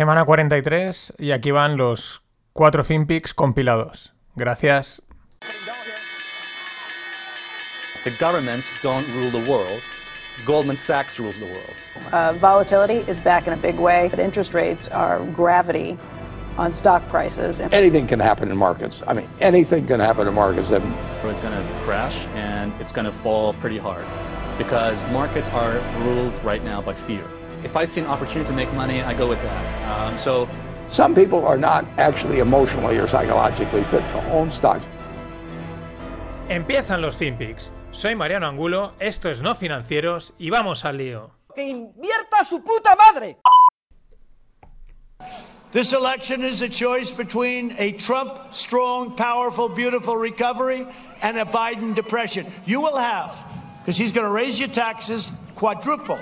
semana 43 y aquí van los cuatro FinPix compilados. Gracias. The governments don't rule the world. Goldman Sachs rules the world. Uh, volatility is back in a big way, but interest rates are gravity on stock prices. Anything can happen in markets. I mean, anything can happen in markets. And It's going to crash and it's going to fall pretty hard because markets are ruled right now by fear. If I see an opportunity to make money, I go with that. Um, so some people are not actually emotionally or psychologically fit to own stocks. Empiezan los FinPix. Soy Mariano Angulo, esto es No Financieros y vamos al lío. ¡Que invierta su puta madre! This election is a choice between a Trump strong, powerful, beautiful recovery and a Biden depression. You will have, because he's going to raise your taxes quadruple,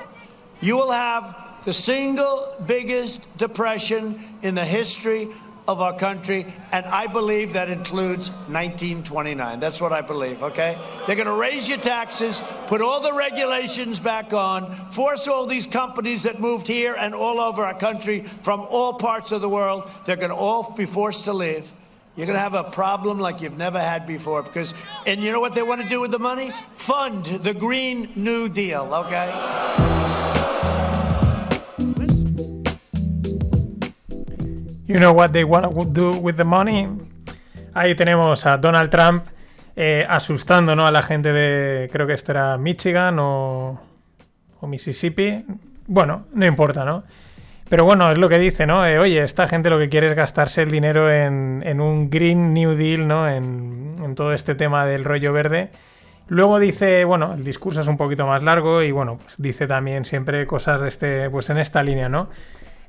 you will have the single biggest depression in the history of our country, and I believe that includes 1929. That's what I believe, okay? They're going to raise your taxes, put all the regulations back on, force all these companies that moved here and all over our country from all parts of the world, they're going to all be forced to leave. You're going to have a problem like you've never had before because, and you know what they want to do with the money? Fund the Green New Deal, okay? You know what they want to do with the money? Ahí tenemos a Donald Trump eh, asustando ¿no? a la gente de, creo que esto era Michigan o, o Mississippi. Bueno, no importa, ¿no? Pero bueno, es lo que dice, ¿no? Eh, oye, esta gente lo que quiere es gastarse el dinero en, en un Green New Deal, ¿no? En, en, todo este tema del rollo verde. Luego dice, bueno, el discurso es un poquito más largo y bueno, pues dice también siempre cosas de este, pues en esta línea, ¿no?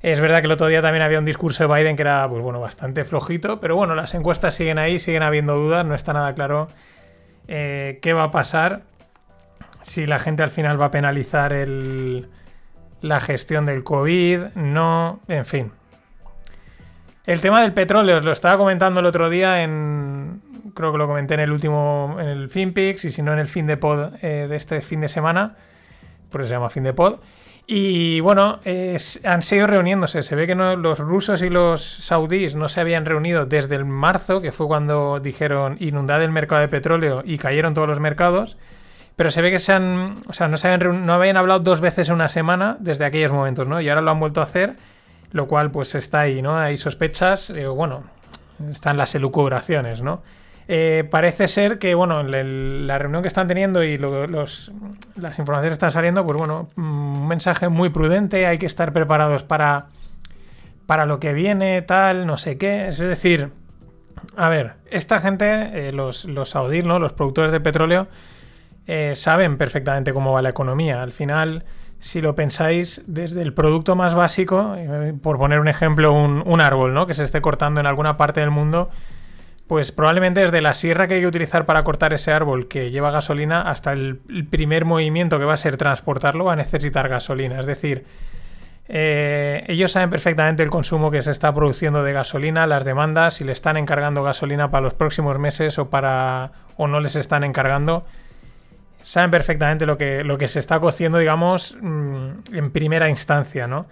Es verdad que el otro día también había un discurso de Biden que era, pues bueno, bastante flojito, pero bueno, las encuestas siguen ahí, siguen habiendo dudas, no está nada claro eh, qué va a pasar, si la gente al final va a penalizar el, la gestión del COVID, no, en fin. El tema del petróleo, os lo estaba comentando el otro día en, creo que lo comenté en el último, en el FinPix, y si no en el fin de pod eh, de este fin de semana, por eso se llama fin de pod. Y bueno, han seguido reuniéndose. Se ve que los rusos y los saudíes no se habían reunido desde el marzo, que fue cuando dijeron inundad el mercado de petróleo y cayeron todos los mercados. Pero se ve que se han. O sea, no, se habían, no habían hablado dos veces en una semana desde aquellos momentos, ¿no? Y ahora lo han vuelto a hacer, lo cual pues está ahí, ¿no? Hay sospechas, eh, bueno, están las elucubraciones, ¿no? Eh, parece ser que, bueno, la reunión que están teniendo y lo, los, las informaciones que están saliendo, pues bueno, un mensaje muy prudente, hay que estar preparados para, para lo que viene, tal, no sé qué. Es decir, a ver, esta gente, eh, los, los saudíes, ¿no? Los productores de petróleo, eh, saben perfectamente cómo va la economía. Al final, si lo pensáis, desde el producto más básico, eh, por poner un ejemplo, un, árbol, ¿no? Que se esté cortando en alguna parte del mundo pues probablemente desde la sierra que hay que utilizar para cortar ese árbol que lleva gasolina hasta el, el primer movimiento que va a ser transportarlo va a necesitar gasolina. Es decir, eh, ellos saben perfectamente el consumo que se está produciendo de gasolina, las demandas, si le están encargando gasolina para los próximos meses o para o no les están encargando. Saben perfectamente lo que, lo que se está cociendo, digamos, mmm, en primera instancia, ¿no?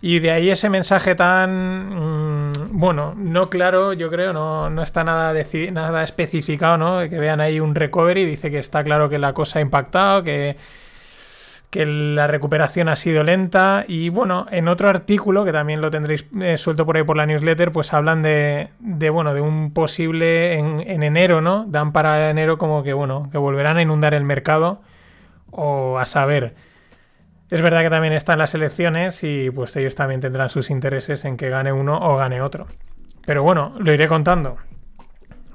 Y de ahí ese mensaje tan, mmm, bueno, no claro, yo creo, no, no está nada, nada especificado, ¿no? Que vean ahí un recovery, dice que está claro que la cosa ha impactado, que, que la recuperación ha sido lenta. Y bueno, en otro artículo, que también lo tendréis eh, suelto por ahí por la newsletter, pues hablan de, de bueno, de un posible en, en enero, ¿no? Dan para enero como que, bueno, que volverán a inundar el mercado o a saber. Es verdad que también están las elecciones y pues ellos también tendrán sus intereses en que gane uno o gane otro. Pero bueno, lo iré contando.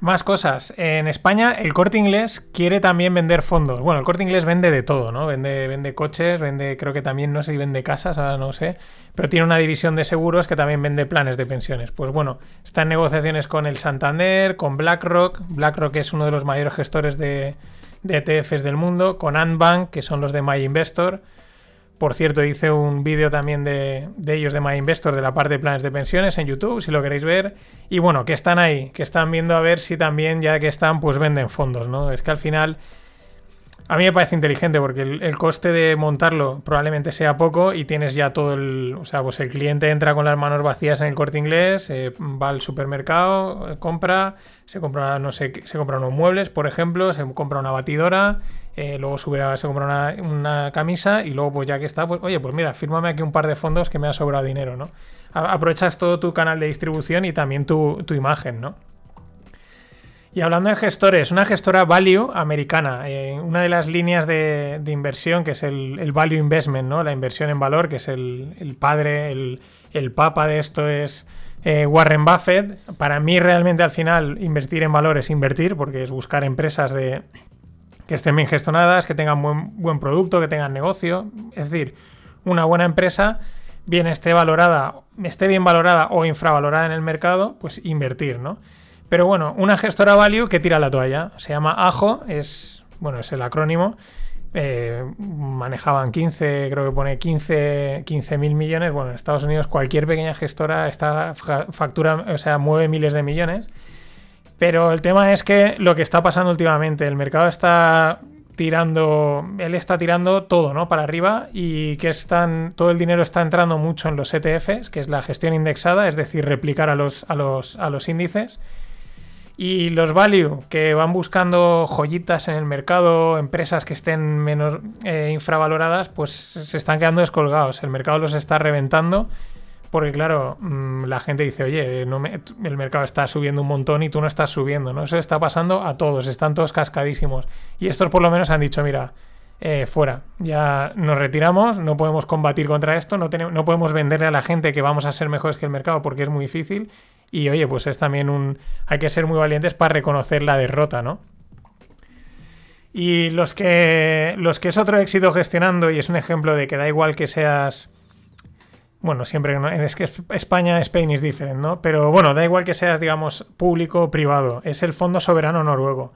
Más cosas. En España el corte inglés quiere también vender fondos. Bueno, el corte inglés vende de todo, ¿no? Vende, vende coches, vende, creo que también, no sé si vende casas, ahora no sé. Pero tiene una división de seguros que también vende planes de pensiones. Pues bueno, está en negociaciones con el Santander, con BlackRock. BlackRock es uno de los mayores gestores de, ETFs del mundo, con Antbank, que son los de My Investor. Por cierto, hice un vídeo también de, ellos de My Investor, de la parte de planes de pensiones en YouTube, si lo queréis ver. Y bueno, que están ahí, que están viendo a ver si también, ya que están, pues venden fondos, ¿no? Es que al final A mí me parece inteligente porque el, el coste de montarlo probablemente sea poco y tienes ya todo el. O sea, pues el cliente entra con las manos vacías en el corte inglés, eh, va al supermercado, eh, compra, se compra, no sé, se compra unos muebles, por ejemplo, se compra una batidora, eh, luego sube a- se compra una, camisa y luego, pues ya que está, pues oye, pues mira, fírmame aquí un par de fondos que me ha sobrado dinero, ¿no? Aprovechas todo tu canal de distribución y también tu, imagen, ¿no? Y hablando de gestores, una gestora Value americana, eh, una de las líneas de, inversión que es el, Value Investment, ¿no? La inversión en valor, que es el, padre, el, el papa de esto es eh, Warren Buffett. Para mí realmente al final invertir en valor es invertir, porque es buscar empresas de, que estén bien gestionadas, que tengan buen, buen producto, que tengan negocio. Es decir, una buena empresa, bien esté valorada, esté bien valorada o infravalorada en el mercado, pues invertir, ¿no? Pero bueno, una gestora value que tira la toalla. Se llama AJO, es, bueno, es el acrónimo. Eh, manejaban 15, creo que pone 15 mil millones. Bueno, en Estados Unidos cualquier pequeña gestora está fa- factura, o sea, mueve miles de millones. Pero el tema es que lo que está pasando últimamente, el mercado está tirando, él está tirando todo, ¿no? Para arriba y que están, todo el dinero está entrando mucho en los ETFs, que es la gestión indexada, es decir, replicar a los, a los, a los índices. Y los value, que van buscando joyitas en el mercado, empresas que estén menos eh, infravaloradas, pues se están quedando descolgados. El mercado los está reventando. Porque claro, mm, la gente dice, oye, el mercado está subiendo un montón y tú no estás subiendo, ¿no? Eso está pasando a todos, están todos cascadísimos. Y estos por lo menos han dicho, mira, eh, fuera, ya nos retiramos, no podemos combatir contra esto, no, tenemos, no podemos venderle a la gente que vamos a ser mejores que el mercado porque es muy difícil. Y oye, pues es también un... Hay que ser muy valientes para reconocer la derrota, ¿no? Y los que, los que es otro éxito gestionando, y es un ejemplo de que da igual que seas bueno, siempre ¿no? es que España, Spain is different, ¿no? Pero bueno, da igual que seas, digamos, público o privado. Es el Fondo Soberano Noruego.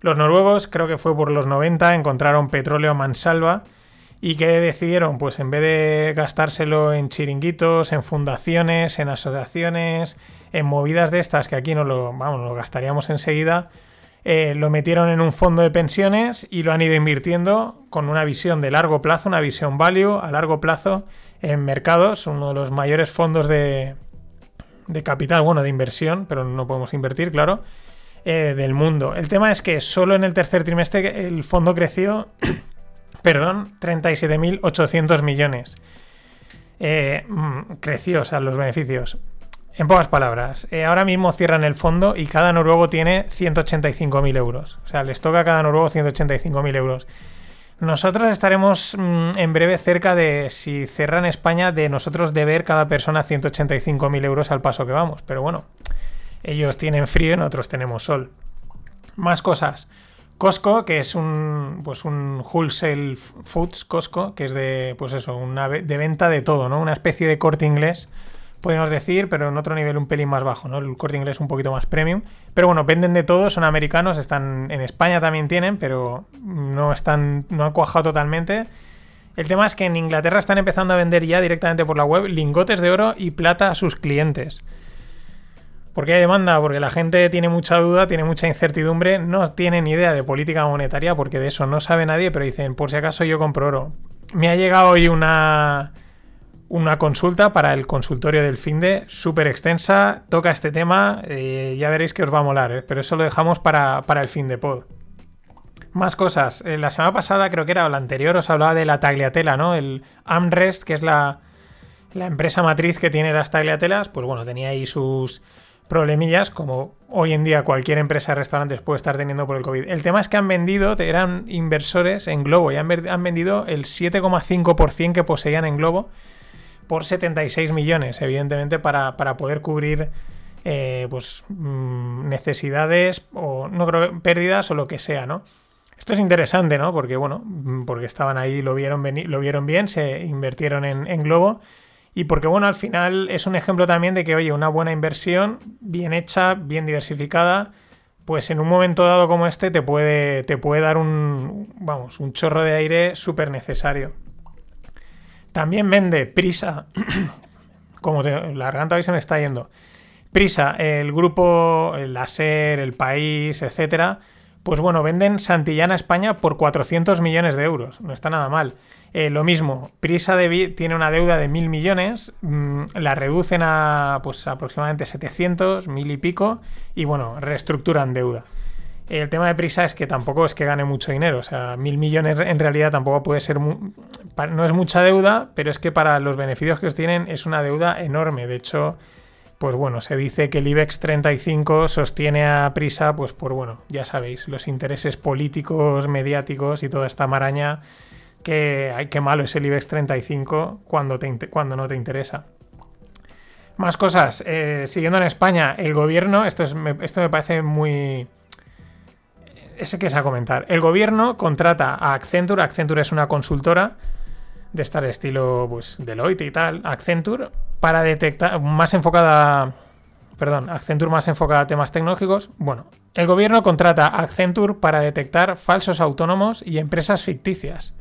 Los noruegos, creo que fue por los 90, encontraron petróleo mansalva y que decidieron, pues en vez de gastárselo en chiringuitos, en fundaciones, en asociaciones, en movidas de estas que aquí no lo, vamos, lo gastaríamos enseguida, eh, lo metieron en un fondo de pensiones y lo han ido invirtiendo con una visión de largo plazo, una visión value a largo plazo en mercados, uno de los mayores fondos de, de capital, bueno, de inversión, pero no podemos invertir, claro, eh, del mundo. El tema es que solo en el tercer trimestre el fondo creció, perdón, 37.800 millones. Eh, mm, creció, o sea, los beneficios. En pocas palabras, eh, ahora mismo cierran el fondo y cada noruego tiene 185.000 euros. O sea, les toca a cada noruego 185.000 euros. Nosotros estaremos mm, en breve cerca de, si cerran España, de nosotros deber cada persona 185.000 euros al paso que vamos. Pero bueno, ellos tienen frío y nosotros tenemos sol. Más cosas. Costco, que es un, pues un wholesale foods, Costco, que es de, pues eso, una de venta de todo, ¿no? Una especie de corte inglés, podemos decir, pero en otro nivel un pelín más bajo, ¿no? El corte inglés un poquito más premium. Pero bueno, venden de todo, son americanos, están en España también tienen, pero no están, no han cuajado totalmente. El tema es que en Inglaterra están empezando a vender ya directamente por la web lingotes de oro y plata a sus clientes. ¿Por qué hay demanda? Porque la gente tiene mucha duda, tiene mucha incertidumbre, no tiene ni idea de política monetaria, porque de eso no sabe nadie, pero dicen, por si acaso yo compro oro. Me ha llegado hoy una, una consulta para el consultorio del FINDE, súper extensa, toca este tema, eh, ya veréis que os va a molar, ¿eh? pero eso lo dejamos para, para el FINDE Pod. Más cosas. Eh, la semana pasada, creo que era o la anterior, os hablaba de la tagliatela, ¿no? El Amrest, que es la, la empresa matriz que tiene las tagliatelas, pues bueno, tenía ahí sus problemillas, como hoy en día cualquier empresa de restaurantes puede estar teniendo por el COVID. El tema es que han vendido, eran inversores en Globo, y han vendido el 7,5% que poseían en Globo por 76 millones, evidentemente, para, para poder cubrir eh, pues, mm, necesidades o no creo pérdidas o lo que sea, ¿no? Esto es interesante, ¿no? Porque, bueno, mm, porque estaban ahí, lo vieron, lo vieron bien, se invirtieron en, en Globo. Y porque, bueno, al final es un ejemplo también de que, oye, una buena inversión, bien hecha, bien diversificada, pues en un momento dado como este te puede, te puede dar un, vamos, un chorro de aire súper necesario. También vende Prisa, como te- la garganta hoy se me está yendo. Prisa, el grupo, el Aser, el País, etcétera, Pues bueno, venden Santillana España por 400 millones de euros. No está nada mal. Eh, lo mismo, Prisa tiene una deuda de mil millones, mm, la reducen a pues aproximadamente 700, mil y pico, y bueno, reestructuran deuda. El tema de Prisa es que tampoco es que gane mucho dinero, o sea, mil millones en realidad tampoco puede ser, no es mucha deuda, pero es que para los beneficios que tienen es una deuda enorme. De hecho, pues bueno, se dice que el IBEX 35 sostiene a Prisa, pues por bueno, ya sabéis, los intereses políticos, mediáticos y toda esta maraña que hay que malo es el IBEX 35 cuando, te, cuando no te interesa. Más cosas. Eh, siguiendo en España, el gobierno, esto, es, esto me parece muy... Ese que es a comentar. El gobierno contrata a Accenture. Accenture es una consultora de estar estilo pues, Deloitte y tal. Accenture para detectar, más enfocada... Perdón, Accenture más enfocada a temas tecnológicos. Bueno, el gobierno contrata a Accenture para detectar falsos autónomos y empresas ficticias.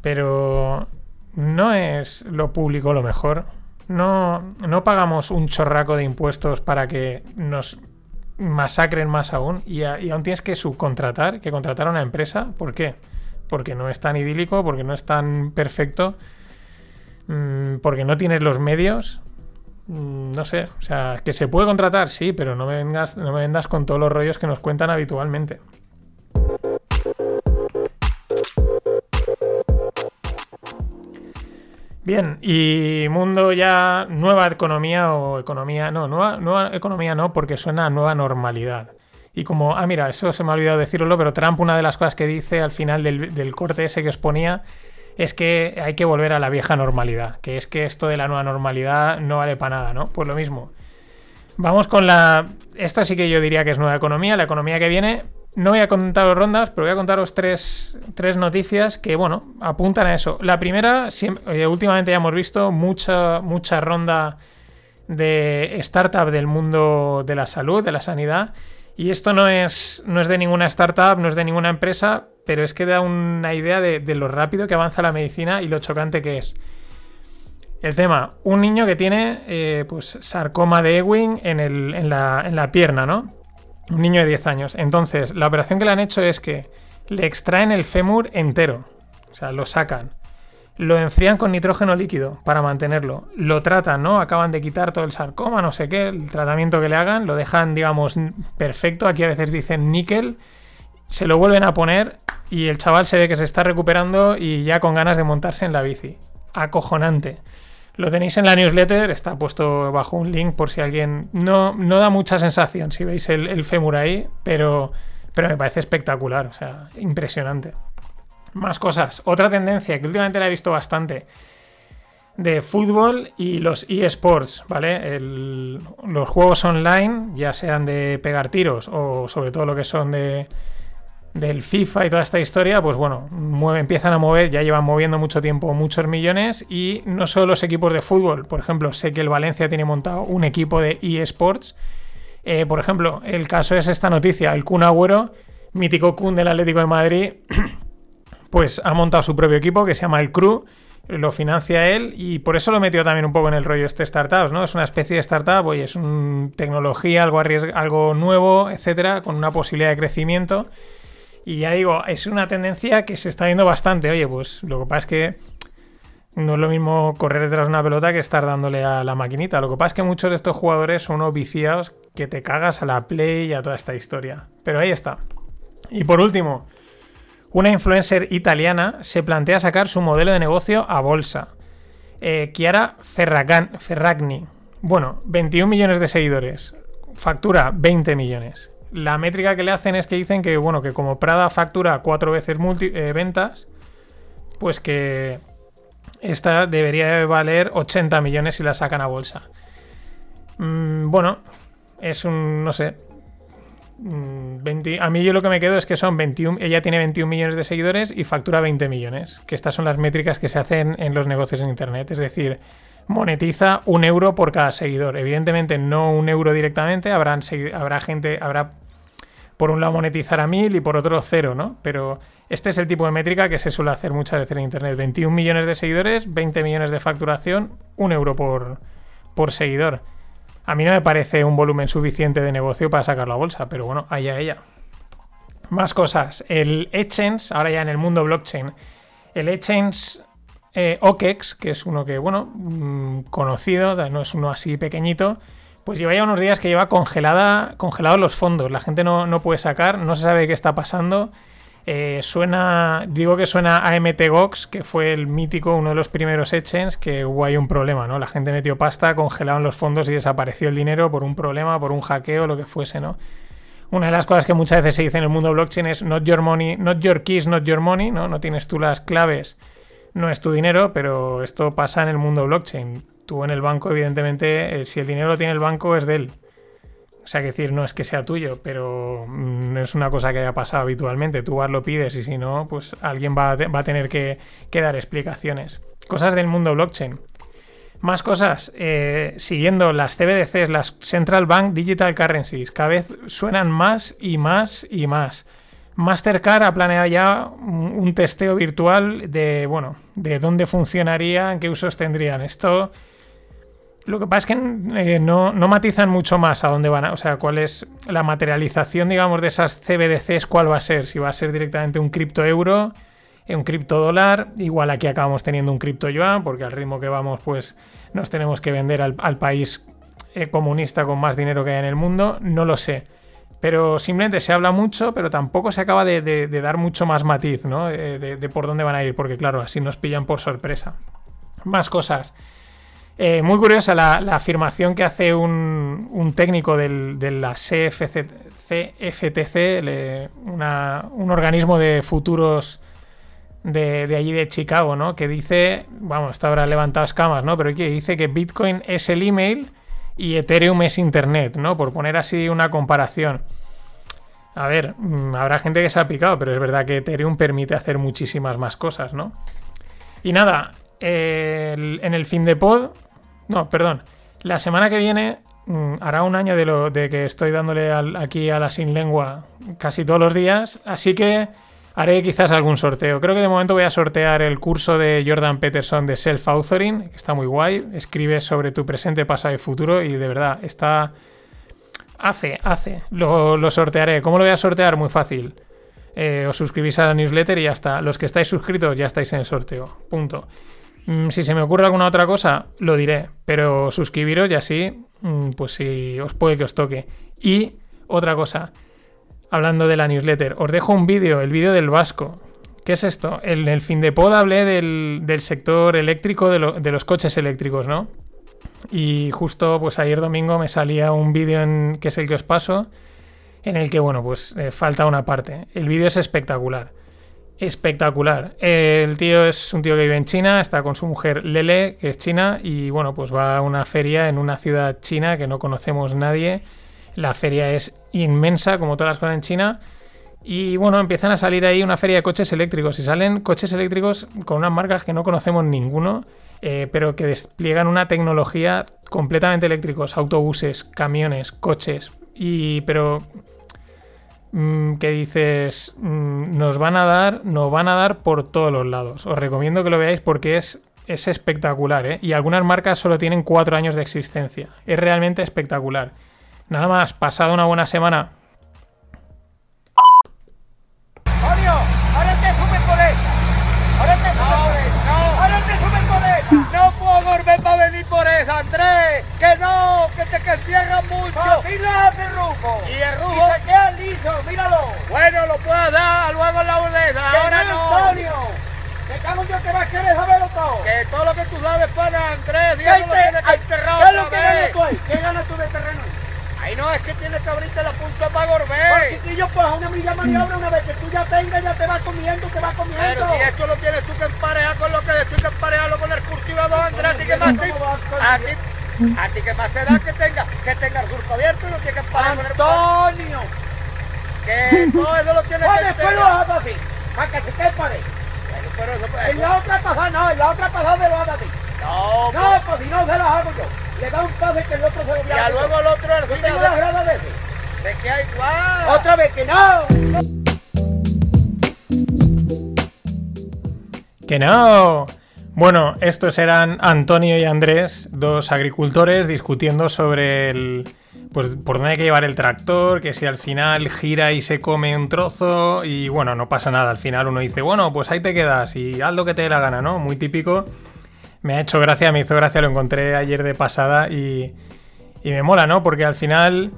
Pero no es lo público lo mejor. No, no pagamos un chorraco de impuestos para que nos masacren más aún y, aún tienes que subcontratar, que contratar a una empresa. ¿Por qué? Porque no es tan idílico, porque no es tan perfecto, mm, porque no tienes los medios. Mm, no sé, o sea, que se puede contratar, sí, pero no me vengas, no me vendas con todos los rollos que nos cuentan habitualmente. Bien, y mundo ya nueva economía o economía, no, nueva, nueva economía no, porque suena a nueva normalidad. Y como, ah, mira, eso se me ha olvidado decirlo, pero Trump, una de las cosas que dice al final del, corte ese que os ponía, es que hay que volver a la vieja normalidad, que es que esto de la nueva normalidad no vale para nada, ¿no? Pues lo mismo. Vamos con la... Esta sí que yo diría que es nueva economía, la economía que viene, no voy a contaros rondas, pero voy a contaros tres, noticias que, bueno, apuntan a eso. La primera, eh, últimamente ya hemos visto mucha, mucha ronda de startup del mundo de la salud, de la sanidad. Y esto no es, no es de ninguna startup, no es de ninguna empresa, pero es que da una idea de, lo rápido que avanza la medicina y lo chocante que es. El tema, un niño que tiene eh, pues sarcoma de Ewing en, en, la, en la pierna, ¿no? Un niño de 10 años. Entonces, la operación que le han hecho es que le extraen el fémur entero. O sea, lo sacan. Lo enfrían con nitrógeno líquido para mantenerlo. Lo tratan, ¿no? Acaban de quitar todo el sarcoma, no sé qué, el tratamiento que le hagan. Lo dejan, digamos, perfecto. Aquí a veces dicen níquel. Se lo vuelven a poner y el chaval se ve que se está recuperando y ya con ganas de montarse en la bici. Acojonante. Lo tenéis en la newsletter, está puesto bajo un link por si alguien... No, no da mucha sensación si veis el, el fémur ahí, pero, pero me parece espectacular, o sea, impresionante. Más cosas. Otra tendencia que últimamente la he visto bastante de fútbol y los eSports, ¿vale? los juegos online, ya sean de pegar tiros o sobre todo lo que son de, del FIFA y toda esta historia, pues bueno, empiezan a mover, ya llevan moviendo mucho tiempo muchos millones y no solo los equipos de fútbol, por ejemplo, sé que el Valencia tiene montado un equipo de eSports, eh, por ejemplo, el caso es esta noticia, el Kun Agüero, mítico Kun del Atlético de Madrid, pues ha montado su propio equipo que se llama el Crew, lo financia él y por eso lo metió también un poco en el rollo este startups, ¿no? Es una especie de startup, oye, es una tecnología, algo, algo nuevo, etcétera, con una posibilidad de crecimiento y ya digo, es una tendencia que se está viendo bastante. Oye, pues lo que pasa es que no es lo mismo correr detrás de una pelota que estar dándole a la maquinita. Lo que pasa es que muchos de estos jugadores son unos viciados que te cagas a la play y a toda esta historia. Pero ahí está. Y por último, una influencer italiana se plantea sacar su modelo de negocio a bolsa. Eh, Chiara Ferragni. Bueno, 21 millones de seguidores. Factura 20 millones la métrica que le hacen es que dicen que, bueno, que como Prada factura cuatro veces eh, ventas, pues que esta debería valer 80 millones si la sacan a bolsa. Mm, bueno, es un, no sé. 20, mm, a mí yo lo que me quedo es que son 21, ella tiene 21 millones de seguidores y factura 20 millones, que estas son las métricas que se hacen en los negocios en Internet, es decir, monetiza un euro por cada seguidor. Evidentemente no un euro directamente, habrán, habrá gente, habrá por un lado monetizar a mil y por otro cero, ¿no? Pero este es el tipo de métrica que se suele hacer muchas veces en Internet. 21 millones de seguidores, 20 millones de facturación, un euro por, por seguidor. A mí no me parece un volumen suficiente de negocio para sacarlo a bolsa, pero bueno, allá ella. Más cosas. El Exchange, ahora ya en el mundo blockchain, el Exchange eh, OKEX, que es uno que, bueno, mm, conocido, no es uno así pequeñito, pues lleva ya unos días que lleva congelada, congelados los fondos. La gente no, no puede sacar, no se sabe qué está pasando. Eh, suena, digo que suena a MTGOX, que fue el mítico, uno de los primeros exchanges, que hubo ahí un problema, ¿no? La gente metió pasta, congelaron los fondos y desapareció el dinero por un problema, por un hackeo, lo que fuese, ¿no? Una de las cosas que muchas veces se dice en el mundo blockchain es not your money, not your keys, not your money, ¿no? No tienes tú las claves, no es tu dinero, pero esto pasa en el mundo blockchain. Tú en el banco, evidentemente, eh, si el dinero lo tiene el banco, es de él. O sea, que decir, no es que sea tuyo, pero no mm, es una cosa que haya pasado habitualmente. Tú lo pides y si no, pues alguien va a, tener que, dar explicaciones. Cosas del mundo blockchain. Más cosas, eh, siguiendo las CBDCs, las Central Bank Digital Currencies, cada vez suenan más y más y más. Mastercard ha planeado ya un, testeo virtual de, bueno, de dónde funcionarían, qué usos tendrían. Esto lo que pasa es que eh, no, matizan mucho más a dónde van, a, o sea, cuál es la materialización, digamos, de esas CBDCs, cuál va a ser, si va a ser directamente un cripto euro, eh, un cripto dólar, igual aquí acabamos teniendo un cripto yuan, porque al ritmo que vamos, pues nos tenemos que vender al, país eh, comunista con más dinero que hay en el mundo, no lo sé. Pero simplemente se habla mucho, pero tampoco se acaba de, dar mucho más matiz, ¿no? de por dónde van a ir, porque claro, así nos pillan por sorpresa. Más cosas. Eh, muy curiosa la, afirmación que hace un, técnico de la CFTC, un organismo de futuros de, allí de Chicago, ¿no? Que dice, vamos, está ahora levantado escamas, ¿no? Pero que dice que Bitcoin es el email y Ethereum es Internet, ¿no? Por poner así una comparación. A ver, mm, habrá gente que se ha picado, pero es verdad que Ethereum permite hacer muchísimas más cosas, ¿no? Y nada, en el fin de pod no, perdón. La semana que viene mm, hará un año de, lo, de que estoy dándole aquí a la sin lengua casi todos los días, así que haré quizás algún sorteo. Creo que de momento voy a sortear el curso de Jordan Peterson de Self-Authoring, que está muy guay. Escribe sobre tu presente, pasado y futuro y de verdad está... Hace, hace. Lo, lo sortearé. ¿Cómo lo voy a sortear? Muy fácil. Eh, os suscribís a la newsletter y ya está. Los que estáis suscritos ya estáis en el sorteo. Punto. Mm, si se me ocurre alguna otra cosa, lo diré. Pero suscribiros y así, mm, pues si os puede que os toque. Y otra cosa, hablando de la newsletter, os dejo un vídeo, el vídeo del Vasco. ¿Qué es esto? En el fin de pod hablé del, sector eléctrico, de, los coches eléctricos, ¿no? Y justo pues ayer domingo me salía un vídeo que es el que os paso, en el que, bueno, pues eh, falta una parte. El vídeo es espectacular espectacular. El tío es un tío que vive en China, está con su mujer Lele, que es china, y bueno, pues va a una feria en una ciudad china que no conocemos nadie. La feria es inmensa, como todas las cosas en China. Y bueno, empiezan a salir ahí una feria de coches eléctricos. Y salen coches eléctricos con unas marcas que no conocemos ninguno, eh, pero que despliegan una tecnología completamente eléctricos. Autobuses, camiones, coches. Y pero Mm, que dices, mm, nos van a dar, nos van a dar por todos los lados. Os recomiendo que lo veáis porque es, es espectacular, ¿eh? Y algunas marcas solo tienen cuatro años de existencia. Es realmente espectacular. Nada más, pasado una buena semana. No puedo volver para venir por eso, Andrés. Que no, que te que mucho. Lo hace Rufo. Y el Rufo. Y se queda liso, míralo. Bueno, lo puedo dar luego en la boleta. Ahora no. Antonio. Que cago yo te vas a querer saberlo todo. Que todo lo que tú sabes, pana, Andrés. Díaz lo tienes que enterrado ¿Qué es lo que ganas tú ahí? ¿Qué ganas tú de terreno? Ahí no es que tienes que abrirte la punta para gorbea. Pues chiquillo, pues a una milla maniobra una vez que tú ya tengas, ya te vas comiendo, te vas comiendo. Pero si esto lo tienes tú que emparejar con lo que decís que emparejarlo con el cultivador, Andrés, a ti que más te... A ti, a ti que más te da que tenga, que tenga el surco abierto y no tienes que emparejar con el... ¡Antonio! Que todo eso lo tienes pues que después lo hagas así, para que se. Pero eso, pues, en la otra pasada no, en la otra pasada me lo hagas así. No, no, pues, pues si no se las hago yo le da un pase que el otro se lo Y a luego el otro el ¿No tengo las gradas de ese? ¿De qué hay igual? ¡Otra vez que no! ¡Que no! Bueno, estos eran Antonio y Andrés, dos agricultores, discutiendo sobre el pues por dónde hay que llevar el tractor, que si al final gira y se come un trozo y bueno, no pasa nada. Al final uno dice, bueno, pues ahí te quedas y haz lo que te dé la gana, ¿no? Muy típico. Me ha hecho gracia, me hizo gracia, lo encontré ayer de pasada y, y me mola, ¿no? Porque al final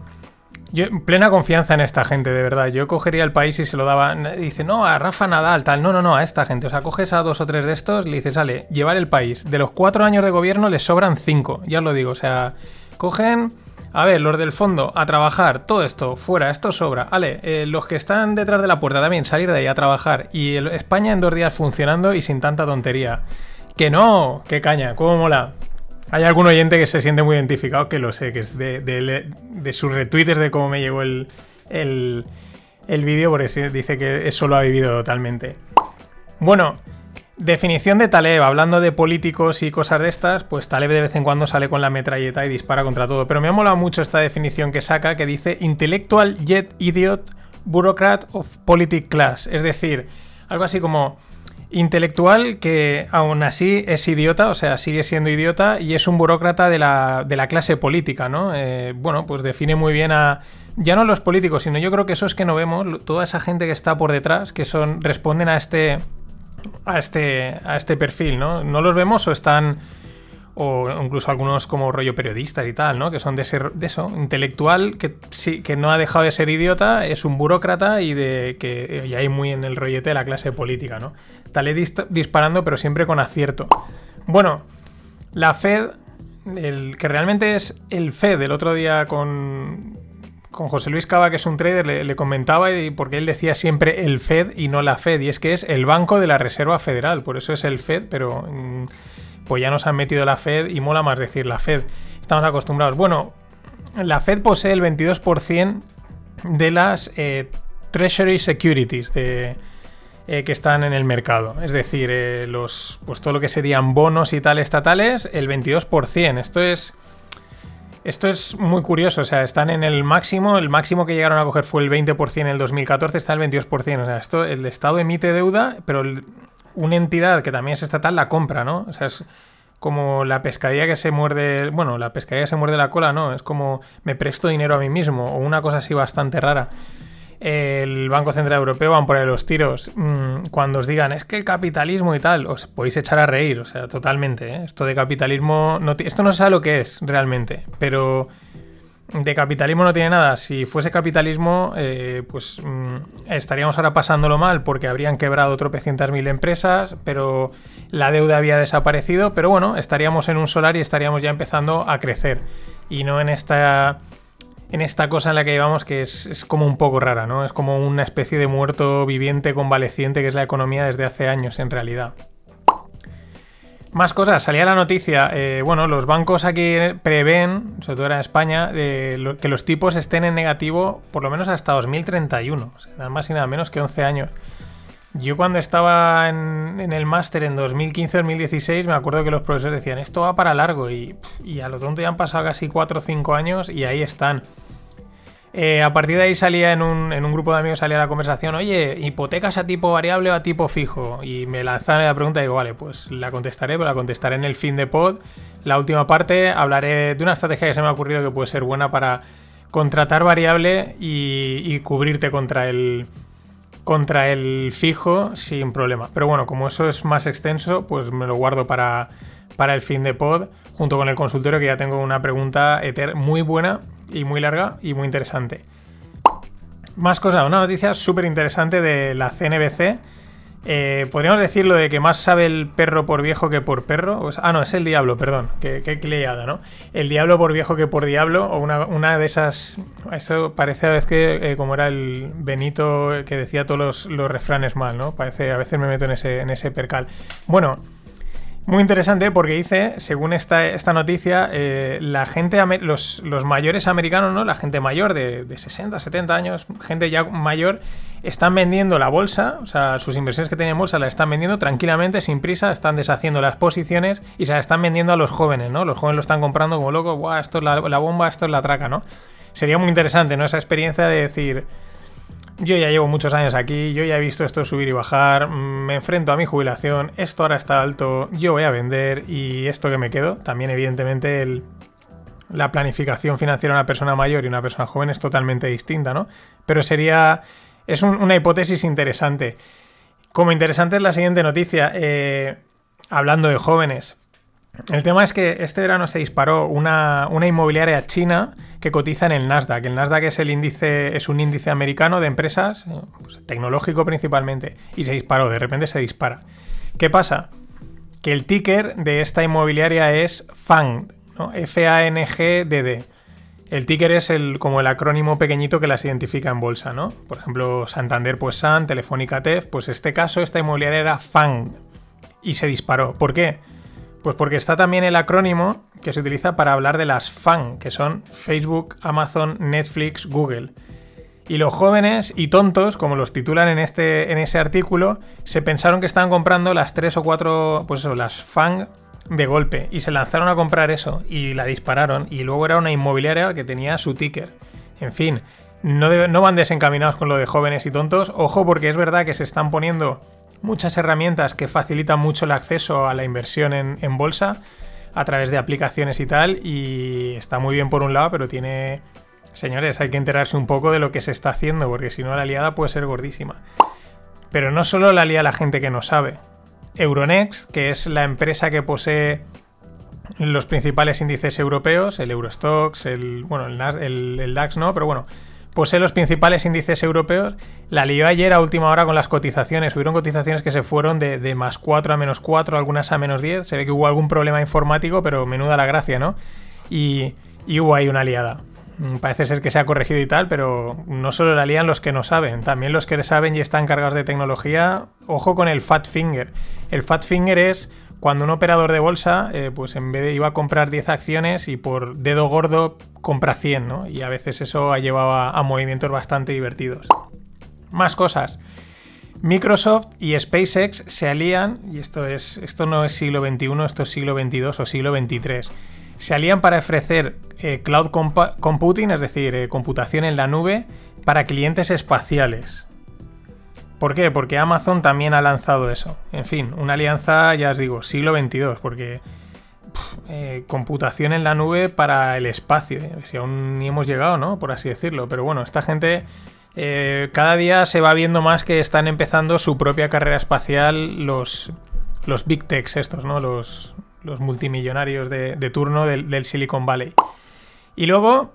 yo, plena confianza en esta gente, de verdad. Yo cogería el país y se lo daba. Dice, no, a Rafa Nadal, tal. No, no, no, a esta gente. O sea, coges a dos o tres de estos, le dices, sale, llevar el país. De los cuatro años de gobierno les sobran cinco. Ya os lo digo. O sea, cogen. A ver, los del fondo, a trabajar, todo esto, fuera, esto sobra. Vale, eh, los que están detrás de la puerta también, salir de ahí a trabajar. Y España en dos días funcionando y sin tanta tontería. Que no, qué caña, cómo mola. Hay algún oyente que se siente muy identificado, que lo sé, que es de, sus retweets de cómo me llegó el, el, el vídeo, porque dice que eso lo ha vivido totalmente. Bueno, definición de Taleb, hablando de políticos y cosas de estas, pues Taleb de vez en cuando sale con la metralleta y dispara contra todo. Pero me ha molado mucho esta definición que saca, que dice Intellectual Jet Idiot Bureaucrat of Politic Class. Es decir, algo así como intelectual que aún así es idiota, o sea, sigue siendo idiota y es un burócrata de la, de la clase política, ¿no? Eh, bueno, pues define muy bien a... Ya no los políticos, sino yo creo que eso es que no vemos, toda esa gente que está por detrás, que son responden a este, a este, a este perfil, ¿no? No los vemos o están o incluso algunos como rollo periodistas y tal, ¿no? Que son de, ser, de eso, intelectual, que sí, que no ha dejado de ser idiota, es un burócrata y de que y ahí muy en el rollete de la clase política, ¿no? Tal disparando, pero siempre con acierto. Bueno, la Fed, el que realmente es el Fed, el otro día con, con José Luis Cava, que es un trader, le, comentaba y porque él decía siempre el Fed y no la Fed, y es que es el Banco de la Reserva Federal, por eso es el Fed, pero... Mm, pues ya nos han metido la Fed y mola más decir la Fed. Estamos acostumbrados. Bueno, la Fed posee el 22% de las eh, Treasury Securities de, eh, que están en el mercado. Es decir, eh, los, pues todo lo que serían bonos y tal estatales, el 22%. Esto es... Esto es muy curioso, o sea, están en el máximo, el máximo que llegaron a coger fue el 20% en el 2014, está el 22%, o sea, esto, el Estado emite deuda, pero el, una entidad que también es estatal la compra, ¿no? O sea, es como la pescadilla que se muerde, bueno, la pescadilla que se muerde la cola, ¿no? Es como me presto dinero a mí mismo o una cosa así bastante rara. El Banco Central Europeo van por ahí los tiros. Mm, cuando os digan, es que el capitalismo y tal, os podéis echar a reír, o sea, totalmente. ¿eh? Esto de capitalismo, esto no sabe lo que es realmente, pero de capitalismo no tiene nada. Si fuese capitalismo, eh, pues mm, estaríamos ahora pasándolo mal porque habrían quebrado tropecientas mil empresas, pero la deuda había desaparecido. Pero bueno, estaríamos en un solar y estaríamos ya empezando a crecer. Y no en esta. En esta cosa en la que llevamos que es, es como un poco rara, ¿no? Es como una especie de muerto viviente convaleciente que es la economía desde hace años en realidad. Más cosas, salía la noticia, eh, bueno, los bancos aquí prevén, sobre todo en España, que los tipos estén en negativo por lo menos hasta 2031, o sea, nada más y nada menos que 11 años. Yo cuando estaba en, el máster en 2015-2016 me acuerdo que los profesores decían, esto va para largo y, y a lo tonto ya han pasado casi 4 o 5 años y ahí están. Eh, a partir de ahí salía en un, grupo de amigos salía la conversación, oye, hipotecas a tipo variable o a tipo fijo. Y me lanzaron la pregunta y digo, vale, pues la contestaré, pero la contestaré en el fin de pod. La última parte hablaré de una estrategia que se me ha ocurrido que puede ser buena para contratar variable y, cubrirte contra el contra el fijo sin problema. Pero bueno, como eso es más extenso, pues me lo guardo para, para el fin de pod, junto con el consultorio que ya tengo una pregunta muy buena y muy larga y muy interesante. Más cosas, una noticia súper interesante de la CNBC. Eh, podríamos decir lo de que más sabe el perro por viejo que por perro. ah, no, es el diablo, perdón. Qué, qué ¿no? El diablo por viejo que por diablo. O una, de esas. Esto parece a veces que, eh, como era el Benito que decía todos los, refranes mal, ¿no? Parece, a veces me meto en ese, en ese percal. Bueno, muy interesante porque dice, según esta, esta noticia, eh, la gente, los, los, mayores americanos, ¿no? La gente mayor de, de, 60, 70 años, gente ya mayor, están vendiendo la bolsa, o sea, sus inversiones que tenían en bolsa la están vendiendo tranquilamente, sin prisa, están deshaciendo las posiciones y se la están vendiendo a los jóvenes, ¿no? Los jóvenes lo están comprando como locos, Buah, esto es la, la bomba, esto es la traca, ¿no? Sería muy interesante, ¿no? Esa experiencia de decir, yo ya llevo muchos años aquí, yo ya he visto esto subir y bajar, mm, me enfrento a mi jubilación, esto ahora está alto, yo voy a vender y esto que me quedo, también evidentemente la planificación financiera de una persona mayor y una persona joven es totalmente distinta, ¿no? Pero sería. Es un- una hipótesis interesante. Como interesante es la siguiente noticia. eh, hablando de jóvenes. El tema es que este verano se disparó una, una inmobiliaria china que cotiza en el Nasdaq. El Nasdaq es el índice, es un índice americano de empresas, eh, pues, tecnológico principalmente, y se disparó, de repente se dispara. ¿Qué pasa? Que el ticker de esta inmobiliaria es FANG, ¿no? F-A-N-G-D-D. El ticker es el, como el acrónimo pequeñito que las identifica en bolsa, ¿no? Por ejemplo, Santander, pues SAN, Telefónica TEF, pues este caso, esta inmobiliaria era FANG y se disparó. ¿Por qué? Pues porque está también el acrónimo que se utiliza para hablar de las FAN, que son Facebook, Amazon, Netflix, Google. Y los jóvenes y tontos, como los titulan en, este, en ese artículo, se pensaron que estaban comprando las tres o cuatro, pues eso, las FAN de golpe. Y se lanzaron a comprar eso y la dispararon. Y luego era una inmobiliaria que tenía su ticker. En fin, no, van desencaminados con lo de jóvenes y tontos. Ojo porque es verdad que se están poniendo muchas herramientas que facilitan mucho el acceso a la inversión en, bolsa a través de aplicaciones y tal. Y está muy bien por un lado, pero tiene... Señores, hay que enterarse un poco de lo que se está haciendo, porque si no la liada puede ser gordísima. Pero no solo la lía la gente que no sabe. Euronext, que es la empresa que posee los principales índices europeos, el Eurostox, el, bueno, el- el DAX no, pero bueno, posee los principales índices europeos, la lió ayer a última hora con las cotizaciones. Hubieron cotizaciones que se fueron de, de más 4 a menos 4, algunas a menos 10. Se ve que hubo algún problema informático, pero menuda la gracia, ¿no? Y, y hubo ahí una liada. Mm, Parece ser que se ha corregido y tal, pero no solo la lían los que no saben, también los que saben y están cargados de tecnología. Ojo con el Fat Finger. El Fat Finger es cuando un operador de bolsa, eh, pues en vez de iba a comprar 10 acciones y por dedo gordo compra 100, ¿no? Y a veces eso ha llevado a, movimientos bastante divertidos. Más cosas. Microsoft y SpaceX se alían, y esto, es, esto no es siglo XXI, esto es siglo XXII o siglo XXIII. Se alían para ofrecer eh, cloud computing, es decir, eh, computación en la nube, para clientes espaciales. ¿Por qué? Porque Amazon también ha lanzado eso. En fin, una alianza, ya os digo, siglo XXII, porque eh, computación en la nube para el espacio. eh, Si aún ni hemos llegado, ¿no? Por así decirlo. Pero bueno, esta gente eh, cada día se va viendo más que están empezando su propia carrera espacial los, los big techs estos, ¿no? Los, los multimillonarios de, turno del Silicon Valley. Y luego,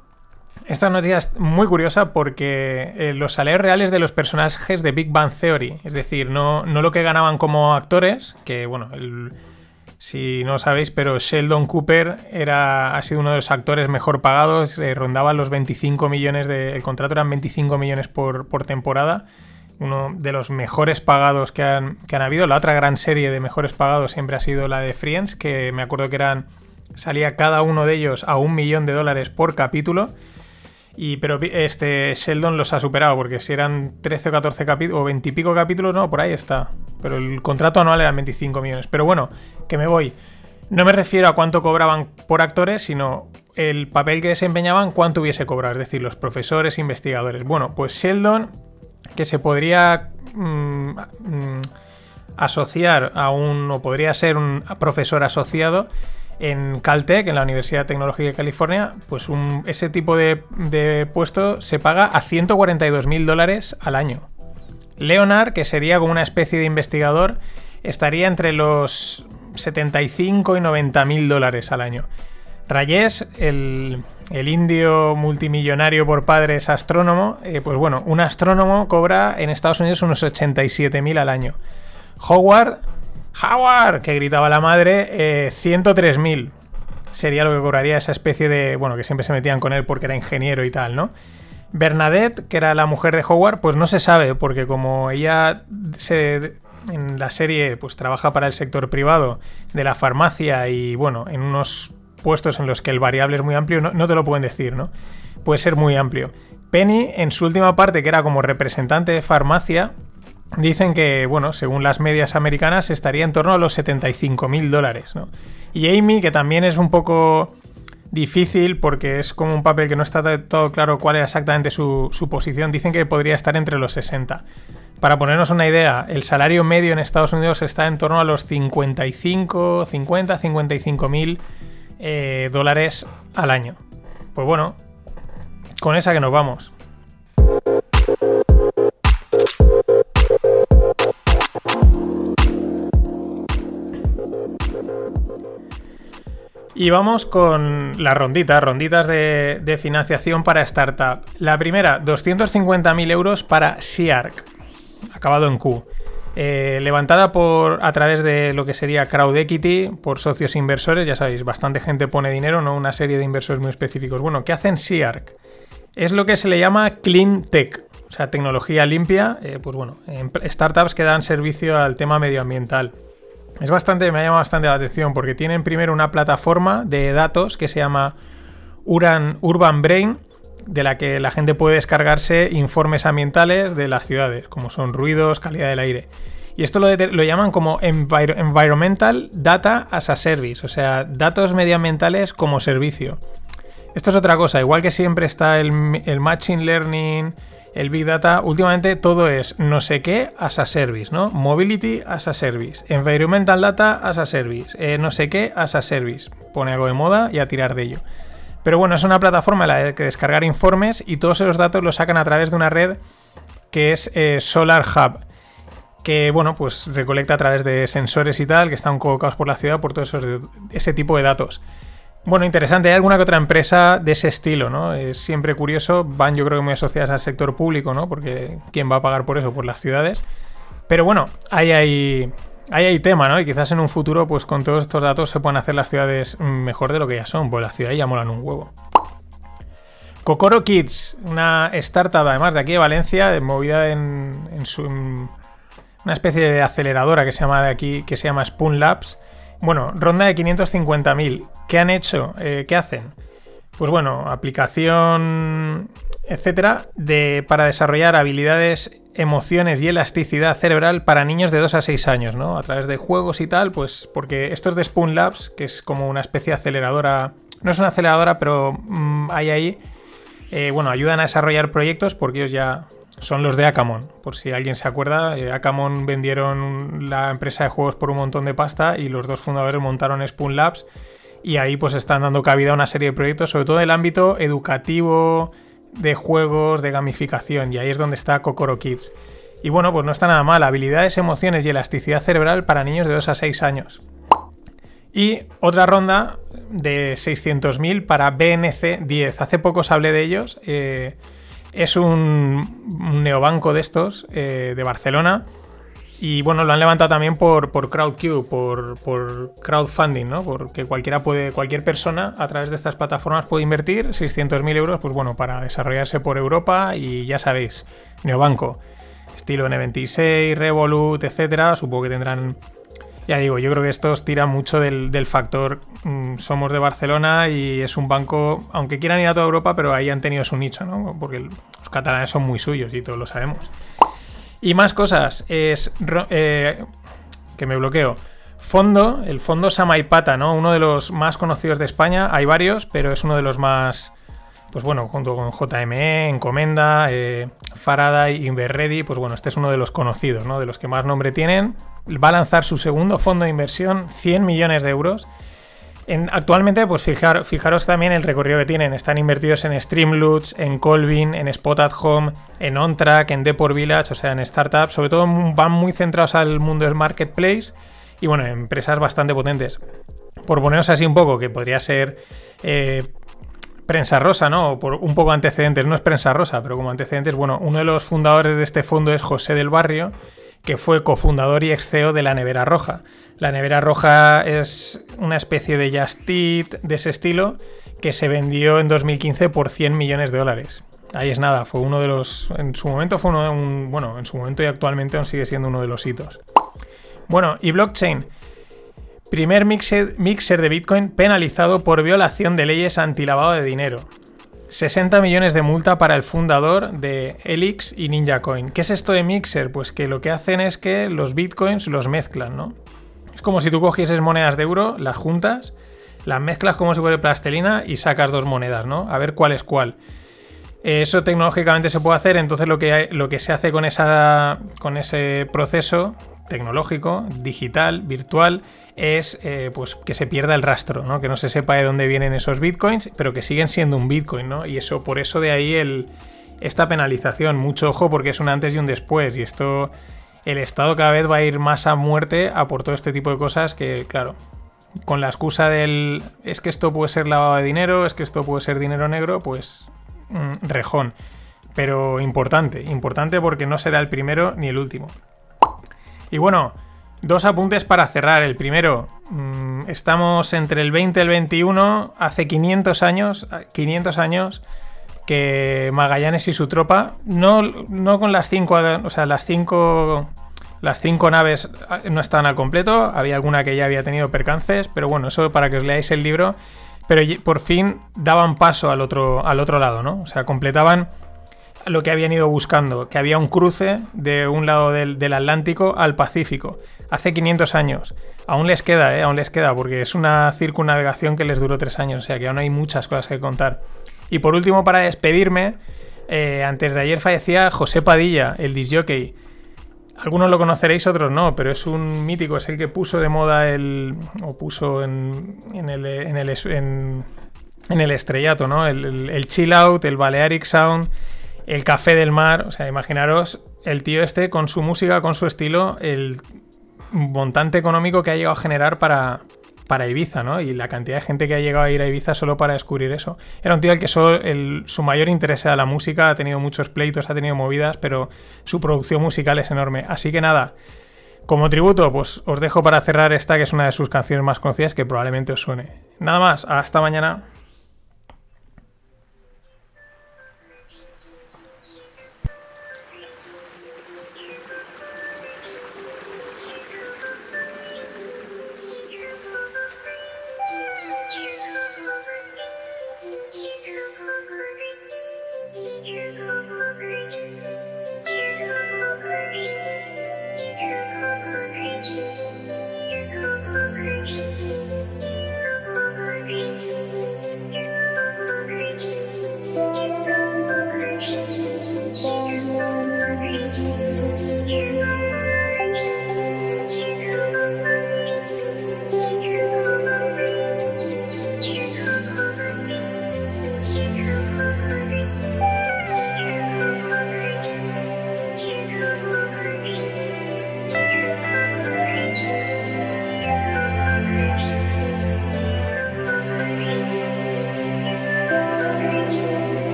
esta noticia es muy curiosa porque eh, los salarios reales de los personajes de Big Bang Theory, es decir, no, no lo que ganaban como actores, que bueno, si no sabéis, pero Sheldon Cooper era, ha sido uno de los actores mejor pagados, eh, rondaba los 25 millones de... El contrato eran 25 millones por, por temporada, uno de los mejores pagados que han, que han habido. La otra gran serie de mejores pagados siempre ha sido la de Friends, que me acuerdo que eran... Salía cada uno de ellos a un millón de dólares por capítulo. Y, pero este Sheldon los ha superado, porque si eran 13 o 14 capítulos, o 20 y pico capítulos, no, por ahí está. Pero el contrato anual eran 25 millones. Pero bueno, que me voy. No me refiero a cuánto cobraban por actores, sino el papel que desempeñaban, cuánto hubiese cobrado. Es decir, los profesores, investigadores. Bueno, pues Sheldon, que se podría mm, mm, asociar a un, o podría ser un profesor asociado en Caltech, en la Universidad Tecnológica de California, pues ese tipo de, puesto se paga a 142 mil dólares al año. Leonard, que sería como una especie de investigador, estaría entre los 75 y 90 mil dólares al año. Rayesh, el, el indio multimillonario por padres astrónomo, eh, pues bueno, un astrónomo cobra en Estados Unidos unos 87 mil al año. Howard, Howard, que gritaba la madre, eh, 103.000 sería lo que cobraría esa especie de, bueno, que siempre se metían con él porque era ingeniero y tal, ¿no? Bernadette, que era la mujer de Howard, pues no se sabe, porque como ella en la serie pues trabaja para el sector privado de la farmacia y bueno, en unos puestos en los que el variable es muy amplio, no te lo pueden decir, ¿no? Puede ser muy amplio. Penny, en su última parte, que era como representante de farmacia, dicen que, bueno, según las medias americanas, estaría en torno a los 75 mil dólares, ¿no? Y Amy, que también es un poco difícil porque es como un papel que no está todo claro cuál era exactamente su, su posición, dicen que podría estar entre los 60. Para ponernos una idea, el salario medio en Estados Unidos está en torno a los 55, 50, 55 mil eh, dólares al año. Pues bueno, con esa que nos vamos. Y vamos con las ronditas, ronditas de, financiación para startup. La primera, 250.000 euros para SIARC, acabado en Q. Eh, levantada por a través de lo que sería crowd equity por socios inversores, ya sabéis, bastante gente pone dinero, no una serie de inversores muy específicos. Bueno, ¿qué hacen SIARC? Es lo que se le llama clean tech, o sea, tecnología limpia, eh, pues bueno, startups que dan servicio al tema medioambiental. Es bastante, me ha llamado bastante la atención porque tienen primero una plataforma de datos que se llama Uran, Urban Brain, de la que la gente puede descargarse informes ambientales de las ciudades, como son ruidos, calidad del aire. Y esto lo, lo llaman como Environmental Data as a Service, o sea, datos medioambientales como servicio. Esto es otra cosa, igual que siempre está el, el Machine Learning, el Big Data, últimamente todo es no sé qué as a service, ¿no? Mobility as a service, Environmental Data as a service, eh, no sé qué as a service. Pone algo de moda y a tirar de ello. Pero bueno, es una plataforma en la que descargar informes y todos esos datos los sacan a través de una red que es eh, Solar Hub. Que bueno, pues recolecta a través de sensores y tal, que están colocados por la ciudad por todo ese tipo de datos. Bueno, interesante. Hay alguna que otra empresa de ese estilo, ¿no? Es siempre curioso. Van, yo creo que muy asociadas al sector público, ¿no? Porque ¿quién va a pagar por eso? Por las ciudades. Pero bueno, ahí hay, ahí tema, ¿no? Y quizás en un futuro, pues con todos estos datos se puedan hacer las ciudades mejor de lo que ya son. Pues las ciudades ya molan un huevo. Kokoro Kids, una startup además de aquí de Valencia, movida en, en su, en una especie de aceleradora que se llama de aquí, que se llama Spoon Labs bueno, ronda de 550.000. ¿Qué han hecho? Eh, ¿Qué hacen? Pues bueno, aplicación, etcétera, de, para desarrollar habilidades, emociones y elasticidad cerebral para niños de 2 a 6 años, ¿no? A través de juegos y tal, pues porque esto es de Spoon Labs, que es como una especie de aceleradora. No es una aceleradora, pero mm, hay ahí. Eh, bueno, ayudan a desarrollar proyectos porque ellos ya son los de Akamon. Por si alguien se acuerda, eh, Akamon vendieron la empresa de juegos por un montón de pasta y los dos fundadores montaron Spoon Labs y ahí pues están dando cabida a una serie de proyectos, sobre todo en el ámbito educativo, de juegos, de gamificación y ahí es donde está Kokoro Kids. Y bueno, pues no está nada mal, habilidades, emociones y elasticidad cerebral para niños de 2 a 6 años. Y otra ronda de 600.000 para BNC 10. Hace poco os hablé de ellos. Eh, es un, neobanco de estos, eh, de Barcelona. Y bueno, lo han levantado también por, por CrowdQ, por, por, crowdfunding, ¿no? Porque cualquiera puede, cualquier persona a través de estas plataformas puede invertir 600.000 euros, pues bueno, para desarrollarse por Europa y ya sabéis, neobanco, estilo N26, Revolut, etcétera. Supongo que tendrán ya digo, yo creo que estos tiran mucho del, factor mm, somos de Barcelona y es un banco, aunque quieran ir a toda Europa, pero ahí han tenido su nicho, ¿no? Porque los catalanes son muy suyos y todos lo sabemos. Y más cosas, es eh, que me bloqueo. Fondo, el fondo Samaipata, ¿no? Uno de los más conocidos de España, hay varios, pero es uno de los más pues bueno, junto con JME, Encomenda, eh, Faraday, Inverready, pues bueno, este es uno de los conocidos, ¿no? De los que más nombre tienen. Va a lanzar su segundo fondo de inversión, 100 millones de euros. En, actualmente, pues fijaros también el recorrido que tienen. Están invertidos en Streamloots, en Colvin, en Spot at Home, en OnTrack, en Deport Village, o sea, en startups. Sobre todo van muy centrados al mundo del marketplace y bueno, empresas bastante potentes. Por poneros así un poco, que podría ser eh, prensa rosa, ¿no? Por un poco antecedentes, no es prensa rosa, pero como antecedentes, bueno, uno de los fundadores de este fondo es José del Barrio, que fue cofundador y ex CEO de la Nevera Roja. La Nevera Roja es una especie de Just de ese estilo que se vendió en 2015 por 100 millones de dólares. Ahí es nada, fue uno de los. En su momento fue uno de un. Bueno, en su momento y actualmente aún sigue siendo uno de los hitos. Bueno, y blockchain. Primer mixer, de Bitcoin penalizado por violación de leyes antilavado de dinero. 60 millones de multa para el fundador de Elix y Ninja Coin. ¿Qué es esto de Mixer? Pues que lo que hacen es que los bitcoins los mezclan, ¿no? Es como si tú cogieses monedas de euro, las juntas, las mezclas como si fuera plastelina y sacas dos monedas, ¿no? A ver cuál es cuál. Eso tecnológicamente se puede hacer, entonces lo que, lo que se hace con, esa, con ese proceso tecnológico, digital, virtual, es eh, pues que se pierda el rastro, ¿no? Que no se sepa de dónde vienen esos bitcoins, pero que siguen siendo un bitcoin, ¿no? Y eso, por eso de ahí el, esta penalización. Mucho ojo porque es un antes y un después. Y esto, el Estado cada vez va a ir más a muerte a por todo este tipo de cosas que, claro, con la excusa del es que esto puede ser lavado de dinero, es que esto puede ser dinero negro, pues mm, rejón. Pero importante, importante porque no será el primero ni el último. Y bueno, dos apuntes para cerrar. El primero, mm, estamos entre el 20 y el 21, hace 500 años, 500 años que Magallanes y su tropa, no, no con las cinco, o sea, las cinco, las cinco naves no estaban al completo, había alguna que ya había tenido percances, pero bueno, eso para que os leáis el libro, pero por fin daban paso al otro, al otro lado, ¿no? O sea, completaban lo que habían ido buscando, que había un cruce de un lado del, del Atlántico al Pacífico, hace 500 años. Aún les queda, ¿eh? Aún les queda, porque es una circunnavegación que les duró tres años, o sea que aún hay muchas cosas que contar. Y por último, para despedirme, eh, antes de ayer fallecía José Padilla, el disjockey. Algunos lo conoceréis, otros no, pero es un mítico, es el que puso de moda el. o puso en, en, el, en, el, en, el estrellato, ¿no? El, chill out, el Balearic Sound, el café del mar. O sea, imaginaros el tío este con su música, con su estilo, el montante económico que ha llegado a generar para, para Ibiza, ¿no? Y la cantidad de gente que ha llegado a ir a Ibiza solo para descubrir eso. Era un tío al que solo su mayor interés era la música, ha tenido muchos pleitos, ha tenido movidas, pero su producción musical es enorme. Así que nada, como tributo, pues os dejo para cerrar esta, que es una de sus canciones más conocidas, que probablemente os suene. Nada más, hasta mañana.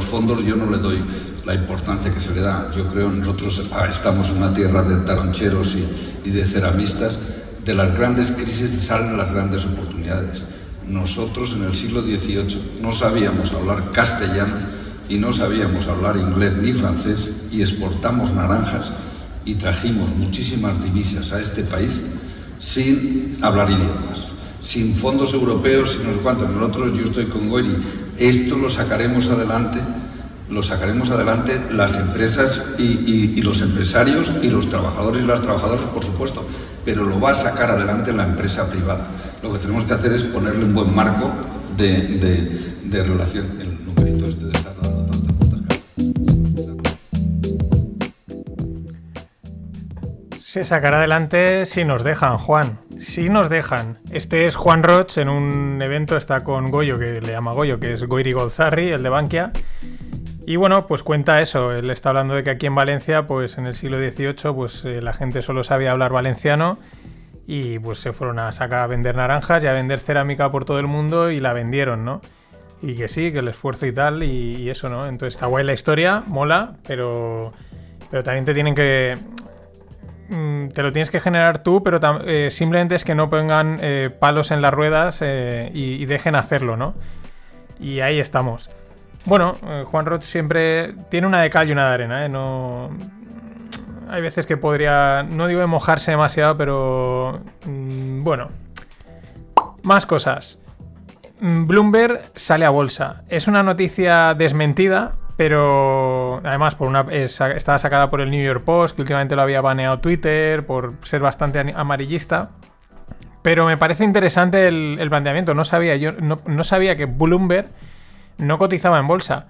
Fondos yo no le doy la importancia que se le da. Yo creo nosotros ah, estamos en una tierra de taroncheros y, y de ceramistas. De las grandes crisis salen las grandes oportunidades. Nosotros en el siglo XVIII no sabíamos hablar castellano y no sabíamos hablar inglés ni francés y exportamos naranjas y trajimos muchísimas divisas a este país sin hablar idiomas, sin fondos europeos, sin no sé cuántos. Nosotros, yo estoy con Goiri, esto lo sacaremos adelante, lo sacaremos adelante las empresas y, los empresarios y los trabajadores y las trabajadoras, por supuesto, pero lo va a sacar adelante la empresa privada. Lo que tenemos que hacer es ponerle un buen marco de, relación. El numerito este de estar dando tantas vueltas. Se sacará adelante si nos dejan, Juan. Si nos dejan. Este es Juan Roch en un evento, está con Goyo, que le llama Goyo, que es Goiri Golzarri, el de Bankia. Y bueno, pues cuenta eso. Él está hablando de que aquí en Valencia, pues en el siglo XVIII, pues eh, la gente solo sabía hablar valenciano y pues se fueron a sacar a vender naranjas y a vender cerámica por todo el mundo y la vendieron, ¿no? Y que sí, que el esfuerzo y tal, y, eso, ¿no? Entonces está guay la historia, mola, pero, pero también te tienen que, te lo tienes que generar tú, pero eh, simplemente es que no pongan eh, palos en las ruedas eh, y, dejen hacerlo, ¿no? Y ahí estamos. Bueno, Juan Roth siempre tiene una de cal y una de arena, ¿eh? No... Hay veces que podría, no digo de mojarse demasiado, pero mm, bueno. Más cosas. Mm, Bloomberg sale a bolsa. Es una noticia desmentida, pero además por una es- estaba sacada por el New York Post, que últimamente lo había baneado Twitter por ser bastante amarillista. Pero me parece interesante el, planteamiento. No sabía, yo no, sabía que Bloomberg no cotizaba en bolsa.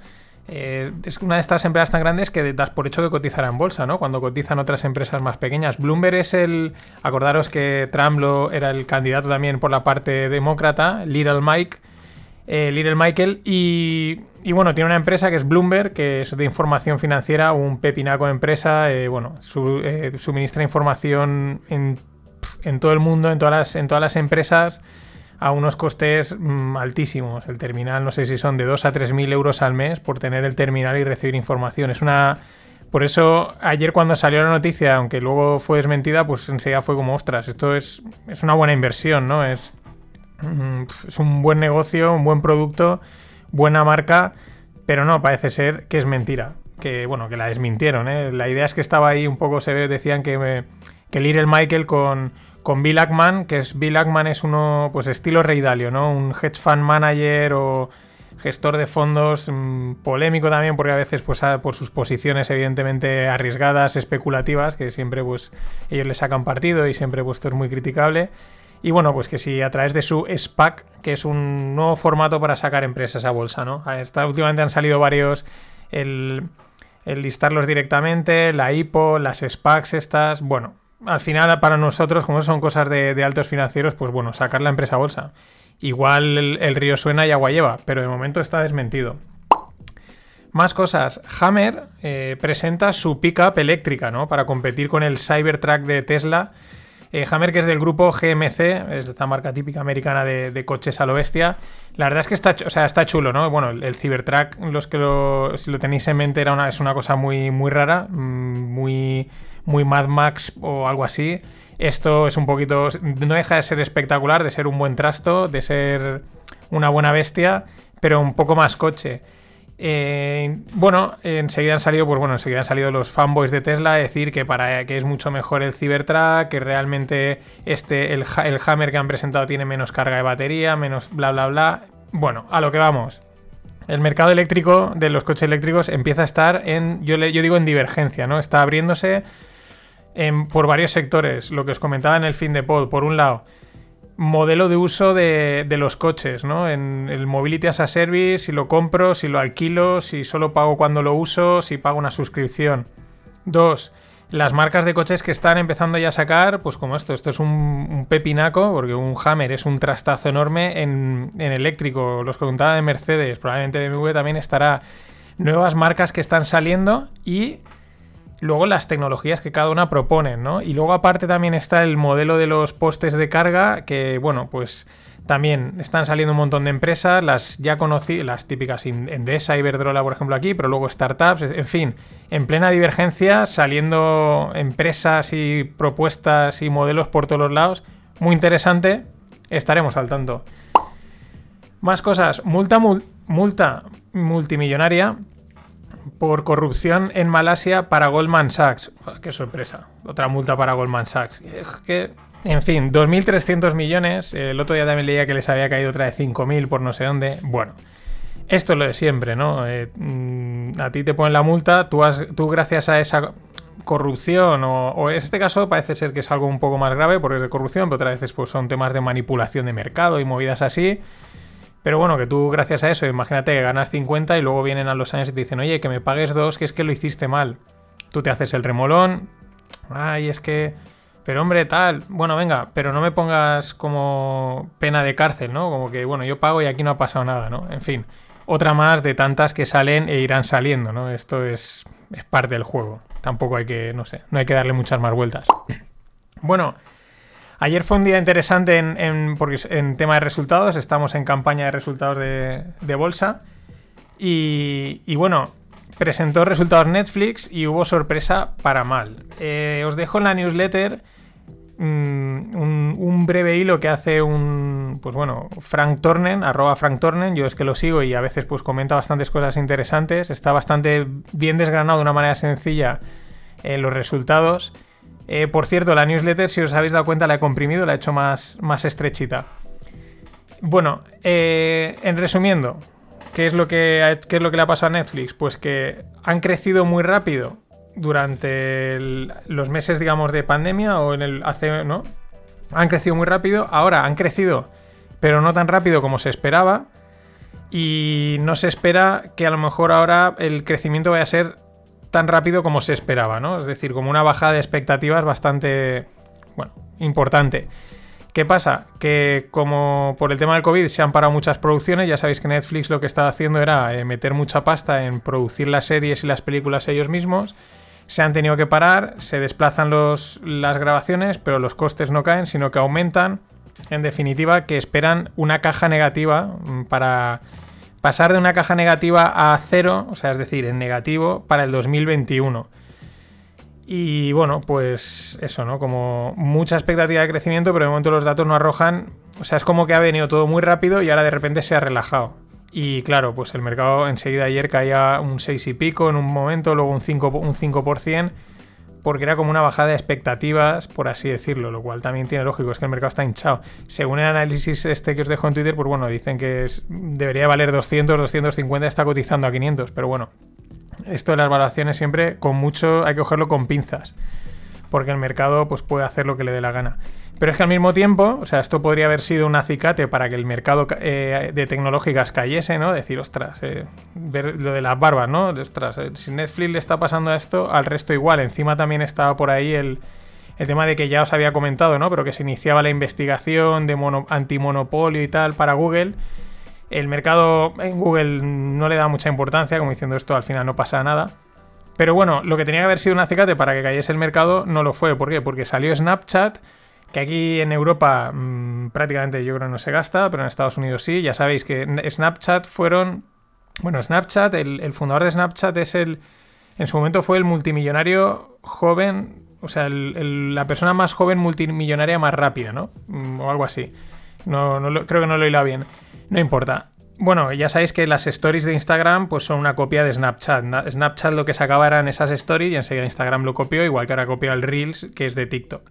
Eh, es una de estas empresas tan grandes que das por hecho que cotizará en bolsa, ¿no? Cuando cotizan otras empresas más pequeñas. Bloomberg es el. Acordaros que Trump era el candidato también por la parte demócrata, Little Mike. Eh, Little Michael. Y, y bueno, tiene una empresa que es Bloomberg, que es de información financiera, un pepinaco de empresa. eh, bueno, su- eh, suministra información en, en todo el mundo, en todas las, en todas las empresas a unos costes mm, altísimos. El terminal, no sé si son de 2 a 3 mil euros al mes por tener el terminal y recibir información. Es una. Por eso, ayer cuando salió la noticia, aunque luego fue desmentida, pues enseguida fue como, ostras, esto es, es una buena inversión, ¿no? Es, es un buen negocio, un buen producto, buena marca, pero no, parece ser que es mentira. Que, bueno, que la desmintieron, ¿eh? La idea es que estaba ahí un poco, se ve, decían que, me- que Little Michael con, con Bill Ackman, que es Bill Ackman es uno, pues estilo Rey Dalio, ¿no? Un hedge fund manager o gestor de fondos mm, polémico también porque a veces pues por sus posiciones evidentemente arriesgadas, especulativas, que siempre pues ellos le sacan partido y siempre pues esto es muy criticable. Y bueno, pues que si a través de su SPAC, que es un nuevo formato para sacar empresas a bolsa, ¿no? A esta- últimamente han salido varios, el, listarlos directamente, la IPO, las SPACs estas, bueno, al final para nosotros, como son cosas de, altos financieros, pues bueno, sacar la empresa a bolsa. Igual el, el río suena y agua lleva, pero de momento está desmentido. Más cosas. Hammer eh, presenta su pickup eléctrica, ¿no? Para competir con el Cybertruck de Tesla. Eh, Hammer, que es del grupo GMC, es esta marca típica americana de, coches a lo bestia. La verdad es que está, o sea, está chulo, ¿no? Bueno, el, el Cybertruck, los que lo, si lo tenéis en mente, era una, es una cosa muy, muy rara, mm, muy, muy Mad Max o algo así. Esto es un poquito. No deja de ser espectacular, de ser un buen trasto, de ser una buena bestia, pero un poco más coche. Eh, bueno, enseguida han salido, pues bueno, enseguida han salido los fanboys de Tesla a decir que para que es mucho mejor el Cybertruck, que realmente este, el, ha- el Hammer que han presentado tiene menos carga de batería, menos bla bla bla. Bueno, a lo que vamos. El mercado eléctrico de los coches eléctricos empieza a estar en, yo digo en divergencia, ¿no? Está abriéndose en- por varios sectores. Lo que os comentaba en el fin de pod. Por un lado, modelo de uso de, de los coches, ¿no? En el Mobility as a Service, si lo compro, si lo alquilo, si solo pago cuando lo uso, si pago una suscripción. Dos, las marcas de coches que están empezando ya a sacar, pues como esto, esto es un, pepinaco, porque un Hammer es un trastazo enorme en, en eléctrico. Los que contaba de Mercedes, probablemente BMW también estará. Nuevas marcas que están saliendo y luego las tecnologías que cada una proponen, ¿no? Y luego aparte también está el modelo de los postes de carga, que bueno, pues también están saliendo un montón de empresas, las ya conocí, las típicas Endesa, Iberdrola, por ejemplo, aquí, pero luego startups, en fin, en plena divergencia, saliendo empresas y propuestas y modelos por todos los lados. Muy interesante, estaremos al tanto. Más cosas, multa, multa multimillonaria por corrupción en Malasia para Goldman Sachs. Qué sorpresa, otra multa para Goldman Sachs. Que en fin, 2.300 millones. El otro día también leía que les había caído otra de 5.000 por no sé dónde. Bueno, esto es lo de siempre, ¿no? Eh, mm, a ti te ponen la multa, tú, tú gracias a esa corrupción, o, en este caso parece ser que es algo un poco más grave porque es de corrupción, pero otras veces pues, son temas de manipulación de mercado y movidas así. Pero bueno, que tú gracias a eso, imagínate que ganas 50 y luego vienen a los años y te dicen, oye, que me pagues dos, que es que lo hiciste mal. Tú te haces el remolón, ay, es que pero hombre, tal, bueno, venga, pero no me pongas como pena de cárcel, ¿no? Como que, bueno, yo pago y aquí no ha pasado nada, ¿no? En fin, otra más de tantas que salen e irán saliendo, ¿no? Esto es, es parte del juego. Tampoco hay que, no sé, no hay que darle muchas más vueltas. Bueno, ayer fue un día interesante en, porque en tema de resultados, estamos en campaña de resultados de, bolsa. Y, y bueno, presentó resultados Netflix y hubo sorpresa para mal. Eh, os dejo en la newsletter Mm, un, breve hilo que hace un, pues bueno, Frank Tornen, arroba Frank Tornen, yo es que lo sigo y a veces pues comenta bastantes cosas interesantes, está bastante bien desgranado de una manera sencilla eh, los resultados. Eh, por cierto, la newsletter, si os habéis dado cuenta, la he comprimido, la he hecho más, más estrechita. Bueno, eh, en resumiendo, ¿qué es, lo que, ¿qué es lo que le ha pasado a Netflix? Pues que han crecido muy rápido durante los meses, digamos, de pandemia o en el hace, ¿no? Han crecido muy rápido. Ahora han crecido, pero no tan rápido como se esperaba. Y no se espera que a lo mejor ahora el crecimiento vaya a ser tan rápido como se esperaba, ¿no? Es decir, como una bajada de expectativas bastante, bueno, importante. ¿Qué pasa? Que como por el tema del COVID se han parado muchas producciones, ya sabéis que Netflix lo que estaba haciendo era eh, meter mucha pasta en producir las series y las películas ellos mismos se han tenido que parar, se desplazan los, las grabaciones, pero los costes no caen, sino que aumentan. En definitiva, que esperan una caja negativa mm, para pasar de una caja negativa a cero, o sea, es decir, en negativo, para el 2021. Y bueno, pues eso, ¿no? Como mucha expectativa de crecimiento, pero de momento los datos no arrojan. O sea, es como que ha venido todo muy rápido y ahora de repente se ha relajado. Y claro, pues el mercado enseguida ayer caía un 6 y pico en un momento, luego un 5%, un 5% porque era como una bajada de expectativas, por así decirlo, lo cual también tiene lógico, es que el mercado está hinchado. Según el análisis este que os dejo en Twitter, pues bueno, dicen que debería valer 200, 250, está cotizando a 500, pero bueno, esto de las valoraciones siempre con mucho hay que cogerlo con pinzas, porque el mercado pues puede hacer lo que le dé la gana. Pero es que al mismo tiempo, o sea, esto podría haber sido un acicate para que el mercado eh, de tecnológicas cayese, ¿no? Decir, ostras, eh, ver lo de las barbas, ¿no? Ostras, eh, si Netflix le está pasando esto, al resto igual. Encima también estaba por ahí el, tema de que ya os había comentado, ¿no? Pero que se iniciaba la investigación de antimonopolio y tal para Google. El mercado en Google no le da mucha importancia, como diciendo esto al final no pasa nada. Pero bueno, lo que tenía que haber sido un acicate para que cayese el mercado no lo fue. ¿Por qué? Porque salió Snapchat que aquí en Europa mm, prácticamente yo creo no se gasta, pero en Estados Unidos sí. Ya sabéis que Snapchat fueron... Bueno, Snapchat, el, fundador de Snapchat es el... En su momento fue el multimillonario joven, o sea, la persona más joven multimillonaria más rápida, ¿no? Mm, o algo así. No, creo que no lo he bien. No importa. Bueno, ya sabéis que las stories de Instagram pues son una copia de Snapchat. Snapchat lo que sacaba eran esas stories y enseguida Instagram lo copió, igual que ahora copió el Reels, que es de TikTok.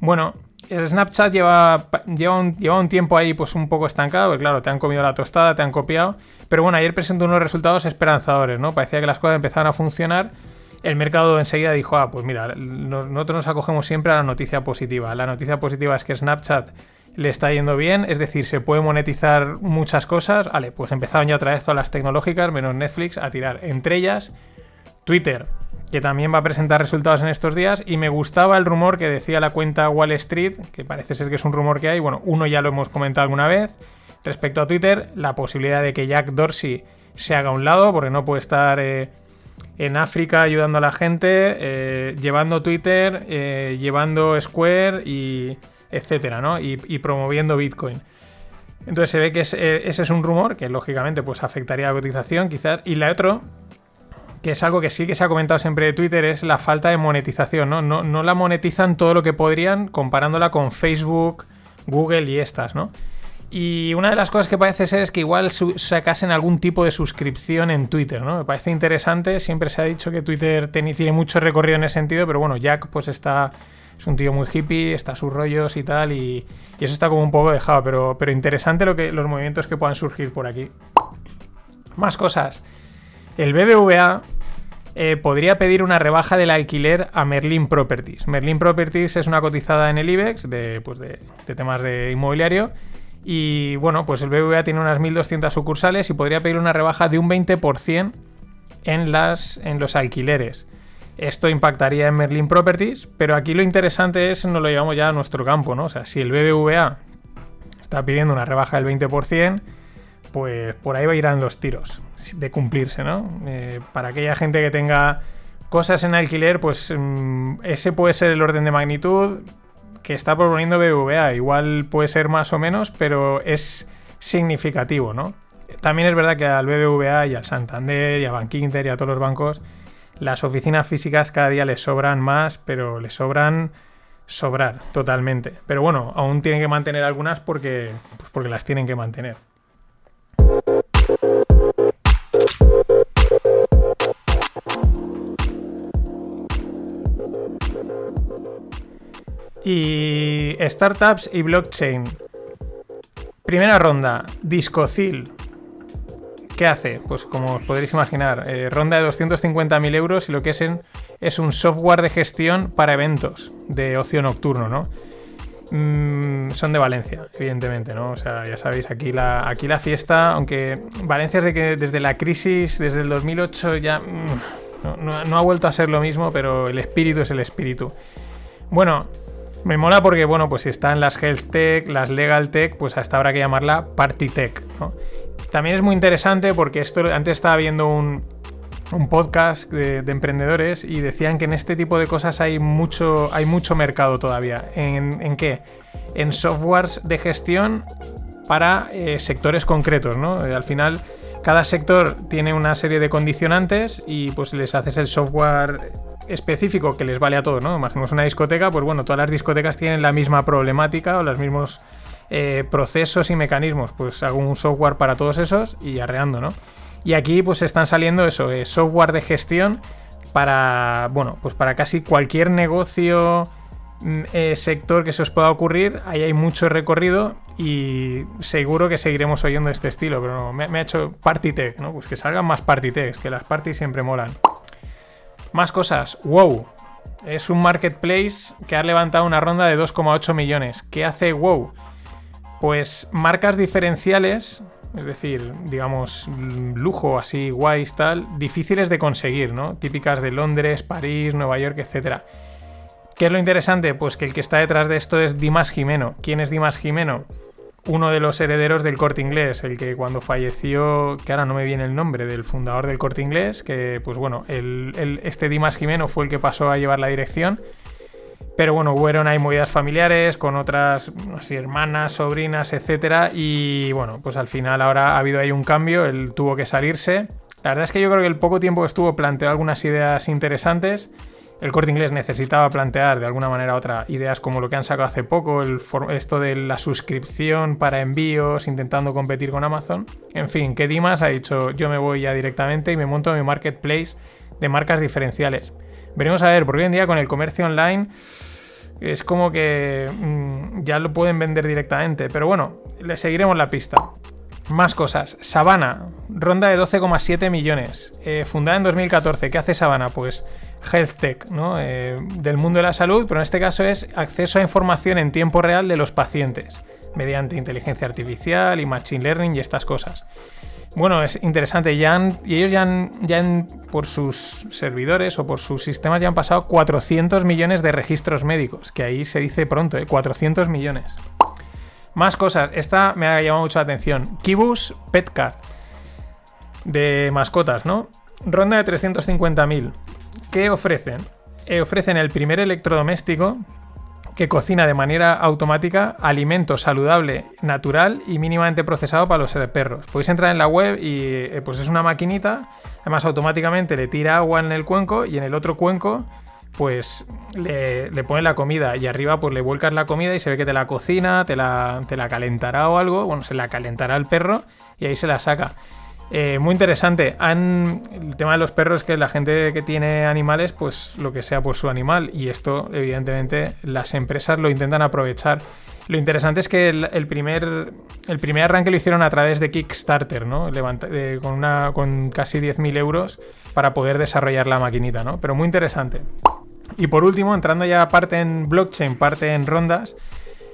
Bueno, el Snapchat lleva, lleva, un, lleva un tiempo ahí pues un poco estancado, porque claro, te han comido la tostada, te han copiado. Pero bueno, ayer presentó unos resultados esperanzadores, ¿no? Parecía que las cosas empezaban a funcionar. El mercado enseguida dijo, ah, pues mira, nosotros nos acogemos siempre a la noticia positiva. La noticia positiva es que Snapchat le está yendo bien, es decir, se puede monetizar muchas cosas. Vale, pues empezaron ya otra vez todas las tecnológicas, menos Netflix, a tirar. Entre ellas, Twitter que también va a presentar resultados en estos días. Y me gustaba el rumor que decía la cuenta Wall Street, que parece ser que es un rumor que hay. Bueno, uno ya lo hemos comentado alguna vez. Respecto a Twitter, la posibilidad de que Jack Dorsey se haga a un lado, porque no puede estar. Eh, en África ayudando a la gente, eh, llevando Twitter, eh, llevando Square y etcétera, ¿no? Y, promoviendo Bitcoin. Entonces se ve que es- ese es un rumor que lógicamente pues afectaría a la cotización quizás. Y la otro, que es algo que sí que se ha comentado siempre de Twitter, es la falta de monetización, ¿no? No, no la monetizan todo lo que podrían comparándola con Facebook, Google y estas, ¿no? Y una de las cosas que parece ser es que igual sacasen algún tipo de suscripción en Twitter, ¿no? Me parece interesante. Siempre se ha dicho que Twitter tiene mucho recorrido en ese sentido, pero bueno, Jack pues está... Es un tío muy hippie, está a sus rollos y tal, y, y eso está como un poco dejado, pero, pero interesante lo que, los movimientos que puedan surgir por aquí. Más cosas. El BBVA eh, podría pedir una rebaja del alquiler a Merlin Properties. Merlin Properties es una cotizada en el IBEX de, pues de, de temas de inmobiliario. Y bueno, pues el BBVA tiene unas 1.200 sucursales y podría pedir una rebaja de un 20% en, las, en los alquileres. Esto impactaría en Merlin Properties, pero aquí lo interesante es, nos lo llevamos ya a nuestro campo, ¿no? O sea, si el BBVA está pidiendo una rebaja del 20%, pues por ahí irán los tiros de cumplirse, ¿no? Eh, para aquella gente que tenga cosas en alquiler, pues mm, ese puede ser el orden de magnitud que está proponiendo BBVA. Igual puede ser más o menos, pero es significativo, ¿no? También es verdad que al BBVA y al Santander y a Bankinter y a todos los bancos, las oficinas físicas cada día les sobran más, pero les sobran sobrar totalmente. Pero bueno, aún tienen que mantener algunas porque, pues porque las tienen que mantener. Y startups y blockchain. Primera ronda, Discocil. ¿Qué hace? Pues como os podréis imaginar, eh, ronda de 250.000 euros y lo que es, en- es un software de gestión para eventos de ocio nocturno, ¿no? Mm, son de Valencia, evidentemente, ¿no? O sea, ya sabéis, aquí la, aquí la fiesta, aunque Valencia es de que desde la crisis, desde el 2008 ya mm, no- no ha vuelto a ser lo mismo, pero el espíritu es el espíritu. Bueno, me mola porque, bueno, pues si están las Health Tech, las Legal Tech, pues hasta habrá que llamarla Party Tech. También es muy interesante porque esto antes estaba viendo un, un podcast de, de emprendedores y decían que en este tipo de cosas hay mucho, hay mucho mercado todavía. ¿En, en qué? En softwares de gestión para eh, sectores concretos, ¿no? Eh, al final, cada sector tiene una serie de condicionantes y pues les haces el software específico que les vale a todos, ¿no? Imaginemos una discoteca, pues bueno, todas las discotecas tienen la misma problemática o los mismos eh, procesos y mecanismos. Pues hago un software para todos esos y arreando, ¿no? Y aquí pues están saliendo eso, eh, software de gestión para, bueno, pues para casi cualquier negocio, eh, sector que se os pueda ocurrir. Ahí hay mucho recorrido y seguro que seguiremos oyendo este estilo, pero me, ha hecho Party Tech, ¿no? Pues que salgan más Party Techs, que las parties siempre molan. Más cosas. WoW. Es un marketplace que ha levantado una ronda de 2,8 millones. ¿Qué hace WoW? Pues marcas diferenciales, es decir, digamos, mm, lujo así, guays, tal, difíciles de conseguir, ¿no? Típicas de Londres, París, Nueva York, etc. ¿Qué es lo interesante? Pues que el que está detrás de esto es Dimas Jimeno. ¿Quién es Dimas Jimeno? Uno de los herederos del corte inglés, el que cuando falleció, que ahora no me viene el nombre, del fundador del corte inglés, que pues bueno, el- este Dimas Jimeno fue el que pasó a llevar la dirección. Pero bueno, hubieron ahí movidas familiares con otras hermanas, sobrinas, etcétera. Y bueno, pues al final ahora ha habido ahí un cambio, él tuvo que salirse. La verdad es que yo creo que el poco tiempo que estuvo planteó algunas ideas interesantes. El corte inglés necesitaba plantear de alguna manera otra ideas como lo que han sacado hace poco, el esto de la suscripción para envíos, intentando competir con Amazon. En fin, que Dimas ha dicho yo me voy ya directamente y me monto mi marketplace de marcas diferenciales. Veremos a ver, porque hoy en día con el comercio online es como que mm, ya lo pueden vender directamente. Pero bueno, le seguiremos la pista. Más cosas. Sabana, ronda de 12,7 millones. eh, fundada en 2014. ¿Qué hace Sabana? Pues Health Tech, ¿no? Eh, del mundo de la salud, pero en este caso es acceso a información en tiempo real de los pacientes, mediante inteligencia artificial y machine learning y estas cosas. Bueno, es interesante. Ya han- y ellos ya han, por sus servidores o por sus sistemas, ya han pasado 400 millones de registros médicos. Que ahí se dice pronto, ¿eh? 400 millones. Más cosas. Esta me ha llamado mucho la atención. Kibus Petcar. De mascotas, ¿no? ronda de 350.000. ¿Qué ofrecen? Eh, ofrecen el primer electrodoméstico que cocina de manera automática alimento saludable, natural y mínimamente procesado para los perros. Podéis entrar en la web y eh, pues es una maquinita, además automáticamente le tira agua en el cuenco y en el otro cuenco pues le, pone la comida y arriba pues le vuelcas la comida y se ve que te la cocina, te la, te la calentará o algo, bueno, se la calentará el perro y ahí se la saca. Eh, muy interesante. El tema de los perros es que la gente que tiene animales, pues lo que sea por su animal. Y esto, evidentemente, las empresas lo intentan aprovechar. Lo interesante es que el, primer, el primer arranque lo hicieron a través de Kickstarter, ¿no? con, una, con casi 10.000 euros para poder desarrollar la maquinita, ¿no? Pero muy interesante. Y por último, entrando ya parte en blockchain, parte en rondas,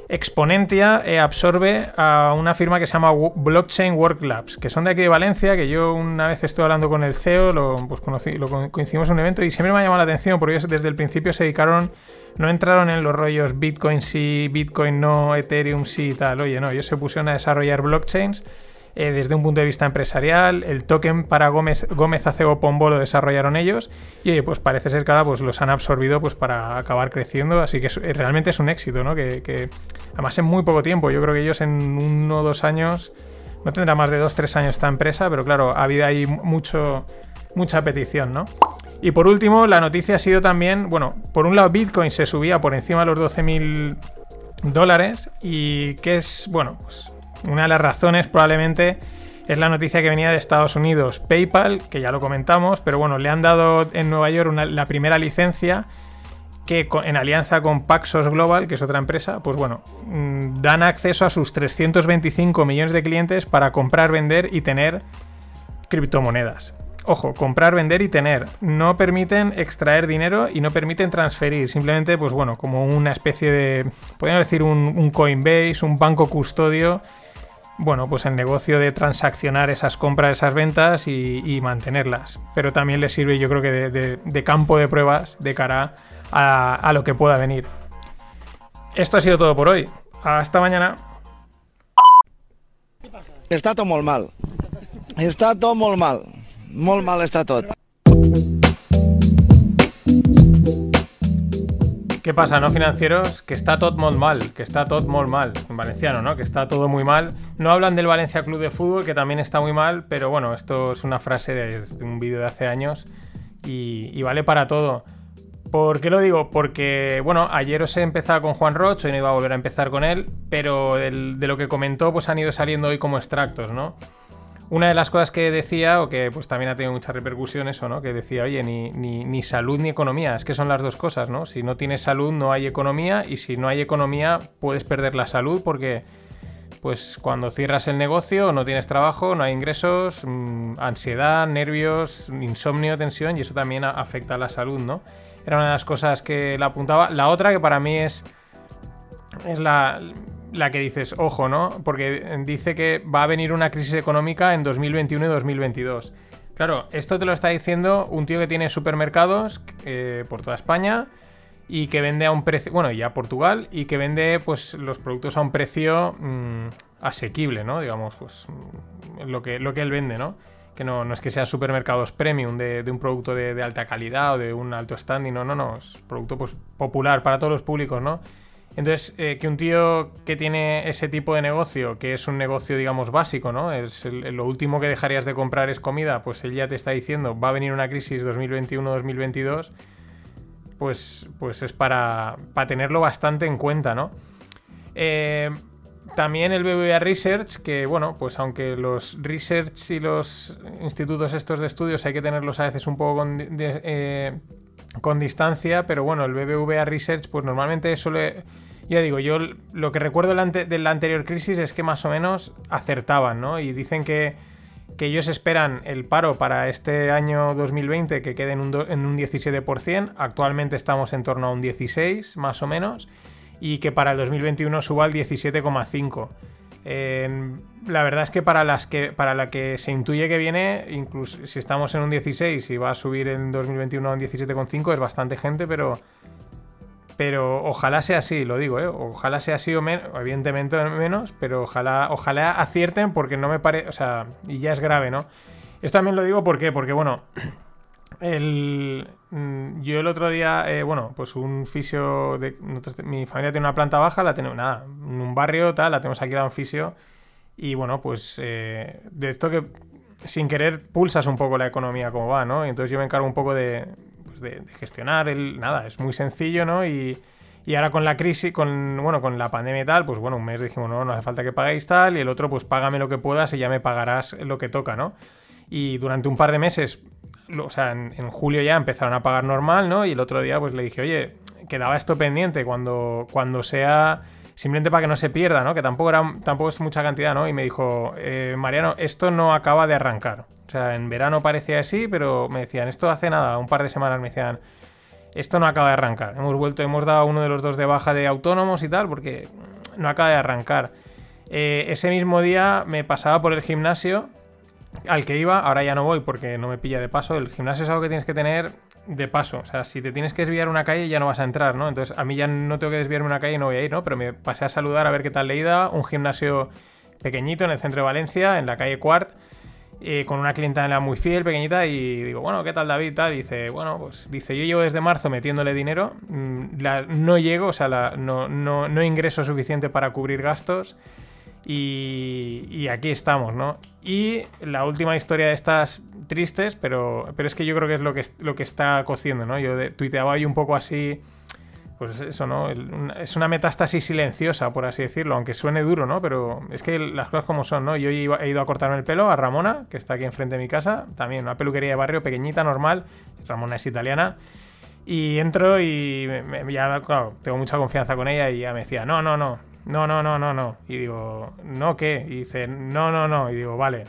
Exponentia eh, absorbe a una firma que se llama Blockchain Work Labs, que son de aquí de Valencia, que yo una vez estuve hablando con el CEO, lo, pues conocí, lo coincidimos en un evento y siempre me ha llamado la atención porque ellos desde el principio se dedicaron, no entraron en los rollos Bitcoin sí, Bitcoin no, Ethereum sí y tal. Oye, no, ellos se pusieron a desarrollar blockchains eh, desde un punto de vista empresarial. El token para Gómez, Gómez Acebo Pombo lo desarrollaron ellos. Y pues parece ser que ahora pues, los han absorbido pues, para acabar creciendo. Así que eh, realmente es un éxito, ¿no? Que, además en muy poco tiempo. Yo creo que ellos en uno o dos años. No tendrá más de dos, tres años esta empresa, pero claro, ha habido ahí mucho, mucha petición, ¿no? Y por último, la noticia ha sido también, bueno, por un lado Bitcoin se subía por encima de los 12.000 dólares y que es, bueno, pues una de las razones probablemente es la noticia que venía de Estados Unidos. PayPal, que ya lo comentamos, pero bueno, le han dado en Nueva York la primera licencia que en alianza con Paxos Global, que es otra empresa, pues bueno, mm, dan acceso a sus 325 millones de clientes para comprar, vender y tener criptomonedas. Ojo, comprar, vender y tener. No permiten extraer dinero y no permiten transferir. Simplemente, pues bueno, como una especie de, podríamos decir, un Coinbase, un banco custodio bueno, pues el negocio de transaccionar esas compras, esas ventas y, mantenerlas. Pero también le sirve, yo creo que de, campo de pruebas de cara a, lo que pueda venir. Esto ha sido todo por hoy. Hasta mañana. Está todo muy mal. Está todo muy mal. Mal. ¿Qué pasa, no financieros? Que está todo muy mal, que está todo muy mal, en valenciano, ¿no? Que está todo muy mal. No hablan del Valencia Club de Fútbol, que también está muy mal, pero bueno, esto es una frase de, un vídeo de hace años y, vale para todo. ¿Por qué lo digo? Porque, bueno, ayer os he empezado con Juan Roch, hoy no iba a volver a empezar con él, pero de lo que comentó, pues han ido saliendo hoy como extractos, ¿no? Una de las cosas que decía, o que pues también ha tenido muchas repercusiones, o no, que decía, oye, ni, ni, salud ni economía, es que son las dos cosas, ¿no? Si no tienes salud no hay economía y si no hay economía puedes perder la salud porque pues cuando cierras el negocio no tienes trabajo, no hay ingresos, mm, ansiedad, nervios, insomnio, tensión y eso también afecta a la salud, ¿no? Era una de las cosas que la apuntaba. La otra que para mí es, es la, la que dices, ojo, ¿no? Porque dice que va a venir una crisis económica en 2021 y 2022. Claro, esto te lo está diciendo un tío que tiene supermercados eh, por toda España y que vende a un precio, bueno, ya Portugal, y que vende pues los productos a un precio mm, asequible, ¿no? Digamos, pues mm, lo que, lo que él vende, ¿no? Que no, no es que sea supermercados premium de, un producto de, de, alta calidad o de un alto standing, no, no, no, es producto pues popular para todos los públicos, ¿no? Entonces, eh, que un tío que tiene ese tipo de negocio, que es un negocio, digamos, básico, ¿no? Es lo último que dejarías de comprar es comida, pues él ya te está diciendo, va a venir una crisis 2021-2022, pues, pues es para, para, tenerlo bastante en cuenta, ¿no? Eh, también el BBVA Research, que bueno, pues aunque los research y los institutos estos de estudios hay que tenerlos a veces un poco con, eh, con distancia, pero bueno, el BBVA Research pues normalmente suele ya digo, yo lo que recuerdo de la anterior crisis es que más o menos acertaban, ¿no? Y dicen que, ellos esperan el paro para este año 2020 que quede en un 17%, actualmente estamos en torno a un 16% más o menos, y que para el 2021 suba al 17,5%. La verdad es que para, las que para la que se intuye que viene, incluso si estamos en un 16 y va a subir en 2021 a un 17,5 es bastante gente, pero pero ojalá sea así, lo digo, ¿eh? Ojalá sea así o menos, evidentemente menos, pero ojalá, ojalá acierten porque no me parece, o sea, y ya es grave, ¿no? Esto también lo digo ¿por qué? porque, bueno, el, yo el otro día, eh, bueno, pues un fisio, de, mi familia tiene una planta baja, la tenemos, nada, en un barrio, tal, la tenemos aquí a un fisio, y bueno, pues eh, de esto que sin querer pulsas un poco la economía como va, ¿no? Y entonces yo me encargo un poco de, pues de, gestionar el, nada, es muy sencillo, ¿no? Y, y ahora con la crisis, con, bueno, con la pandemia y tal, pues bueno, un mes dijimos, no, no hace falta que paguéis tal, y el otro, pues págame lo que puedas y ya me pagarás lo que toca, ¿no? Y durante un par de meses, o sea, en, julio ya empezaron a pagar normal, ¿no? Y el otro día, pues le dije, oye, quedaba esto pendiente cuando, cuando sea. Simplemente para que no se pierda, ¿no? Que tampoco, era, tampoco es mucha cantidad, ¿no? Y me dijo, eh, Mariano, esto no acaba de arrancar. O sea, en verano parecía así, pero me decían, esto hace nada, un par de semanas me decían, esto no acaba de arrancar. Hemos vuelto, hemos dado uno de los dos de baja de autónomos y tal, porque no acaba de arrancar. Eh, ese mismo día me pasaba por el gimnasio al que iba, ahora ya no voy porque no me pilla de paso. El gimnasio es algo que tienes que tener de paso. O sea, si te tienes que desviar una calle ya no vas a entrar, ¿no? Entonces a mí ya no tengo que desviarme una calle y no voy a ir, ¿no? Pero me pasé a saludar a ver qué tal le iba. Un gimnasio pequeñito en el centro de Valencia, en la calle Cuart. eh, con una clientela muy fiel, pequeñita, y digo, bueno, ¿qué tal David? Dice, bueno, pues dice, yo llevo desde marzo metiéndole dinero, mm, la- no llego, o sea, la- no, no, no ingreso suficiente para cubrir gastos, y, aquí estamos, ¿no? Y la última historia de estas tristes, pero, pero es que yo creo que es lo que, lo que está cociendo, ¿no? Yo de- tuiteaba hoy un poco así, pues eso, ¿no? Una- es una metástasis silenciosa, por así decirlo, aunque suene duro, ¿no? Pero es que las cosas como son, ¿no? Yo he ido a cortarme el pelo a Ramona, que está aquí enfrente de mi casa, también una peluquería de barrio pequeñita, normal. Ramona es italiana. Y entro y me- me- ya, claro, tengo mucha confianza con ella y ya me decía, no, no, no, no, no, no, no, no. Y digo, ¿no qué? Y dice, no, no, no. Y digo, vale.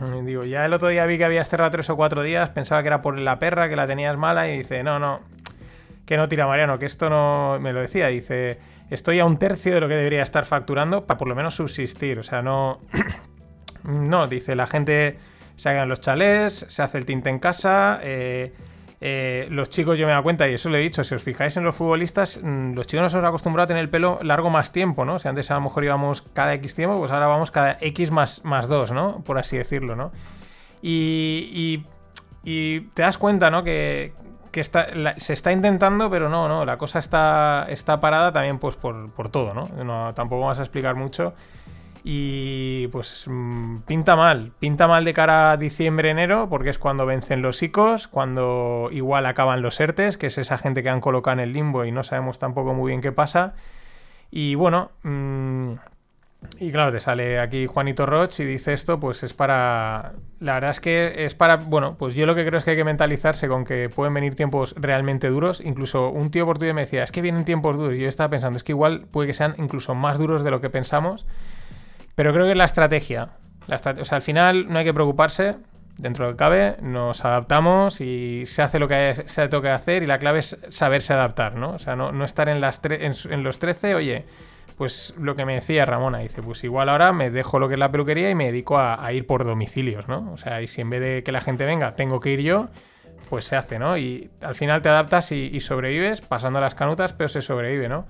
Y digo, ya el otro día vi que habías cerrado tres o cuatro días, pensaba que era por la perra, que la tenías mala, y dice, no, no, que no tira Mariano, que esto no, me lo decía, dice, estoy a un tercio de lo que debería estar facturando para por lo menos subsistir, o sea, no, no, dice, la gente se hagan los chalés, se hace el tinte en casa, eh, eh, los chicos, yo me he dado cuenta, y eso lo he dicho, si os fijáis en los futbolistas, mm, los chicos nos hemos acostumbrado a tener el pelo largo más tiempo, ¿no? Sea, antes a lo mejor íbamos cada X tiempo, pues ahora vamos cada X más, más 2, ¿no? Por así decirlo, ¿no? Y, y, te das cuenta, ¿no? Que, que está, se está intentando, pero no, no, la cosa está, está parada también pues por, por todo, ¿no? no tampoco vamos a explicar mucho. Y pues mm, pinta mal, pinta mal de cara a diciembre, enero, porque es cuando vencen los ICOs, cuando igual acaban los ERTES, que es esa gente que han colocado en el limbo y no sabemos tampoco muy bien qué pasa. Y bueno, mm, y claro, te sale aquí Juanito Roch y dice esto, pues es para... La verdad es que es para... Bueno, pues yo lo que creo es que hay que mentalizarse con que pueden venir tiempos realmente duros. Incluso un tío por Twitter me decía, es que vienen tiempos duros. Y yo estaba pensando, es que igual puede que sean incluso más duros de lo que pensamos. Pero creo que es la estrategia. O sea, al final no hay que preocuparse. Dentro de lo que cabe, nos adaptamos y se hace lo que se toque hacer. Y la clave es saberse adaptar, ¿no? O sea, no, estar en, las en, en los 13, oye, pues lo que me decía Ramona, dice, pues igual ahora me dejo lo que es la peluquería y me dedico a, a ir por domicilios, ¿no? O sea, y si en vez de que la gente venga, tengo que ir yo, pues se hace, ¿no? Y al final te adaptas y, y sobrevives, pasando las canutas, pero se sobrevive, ¿no?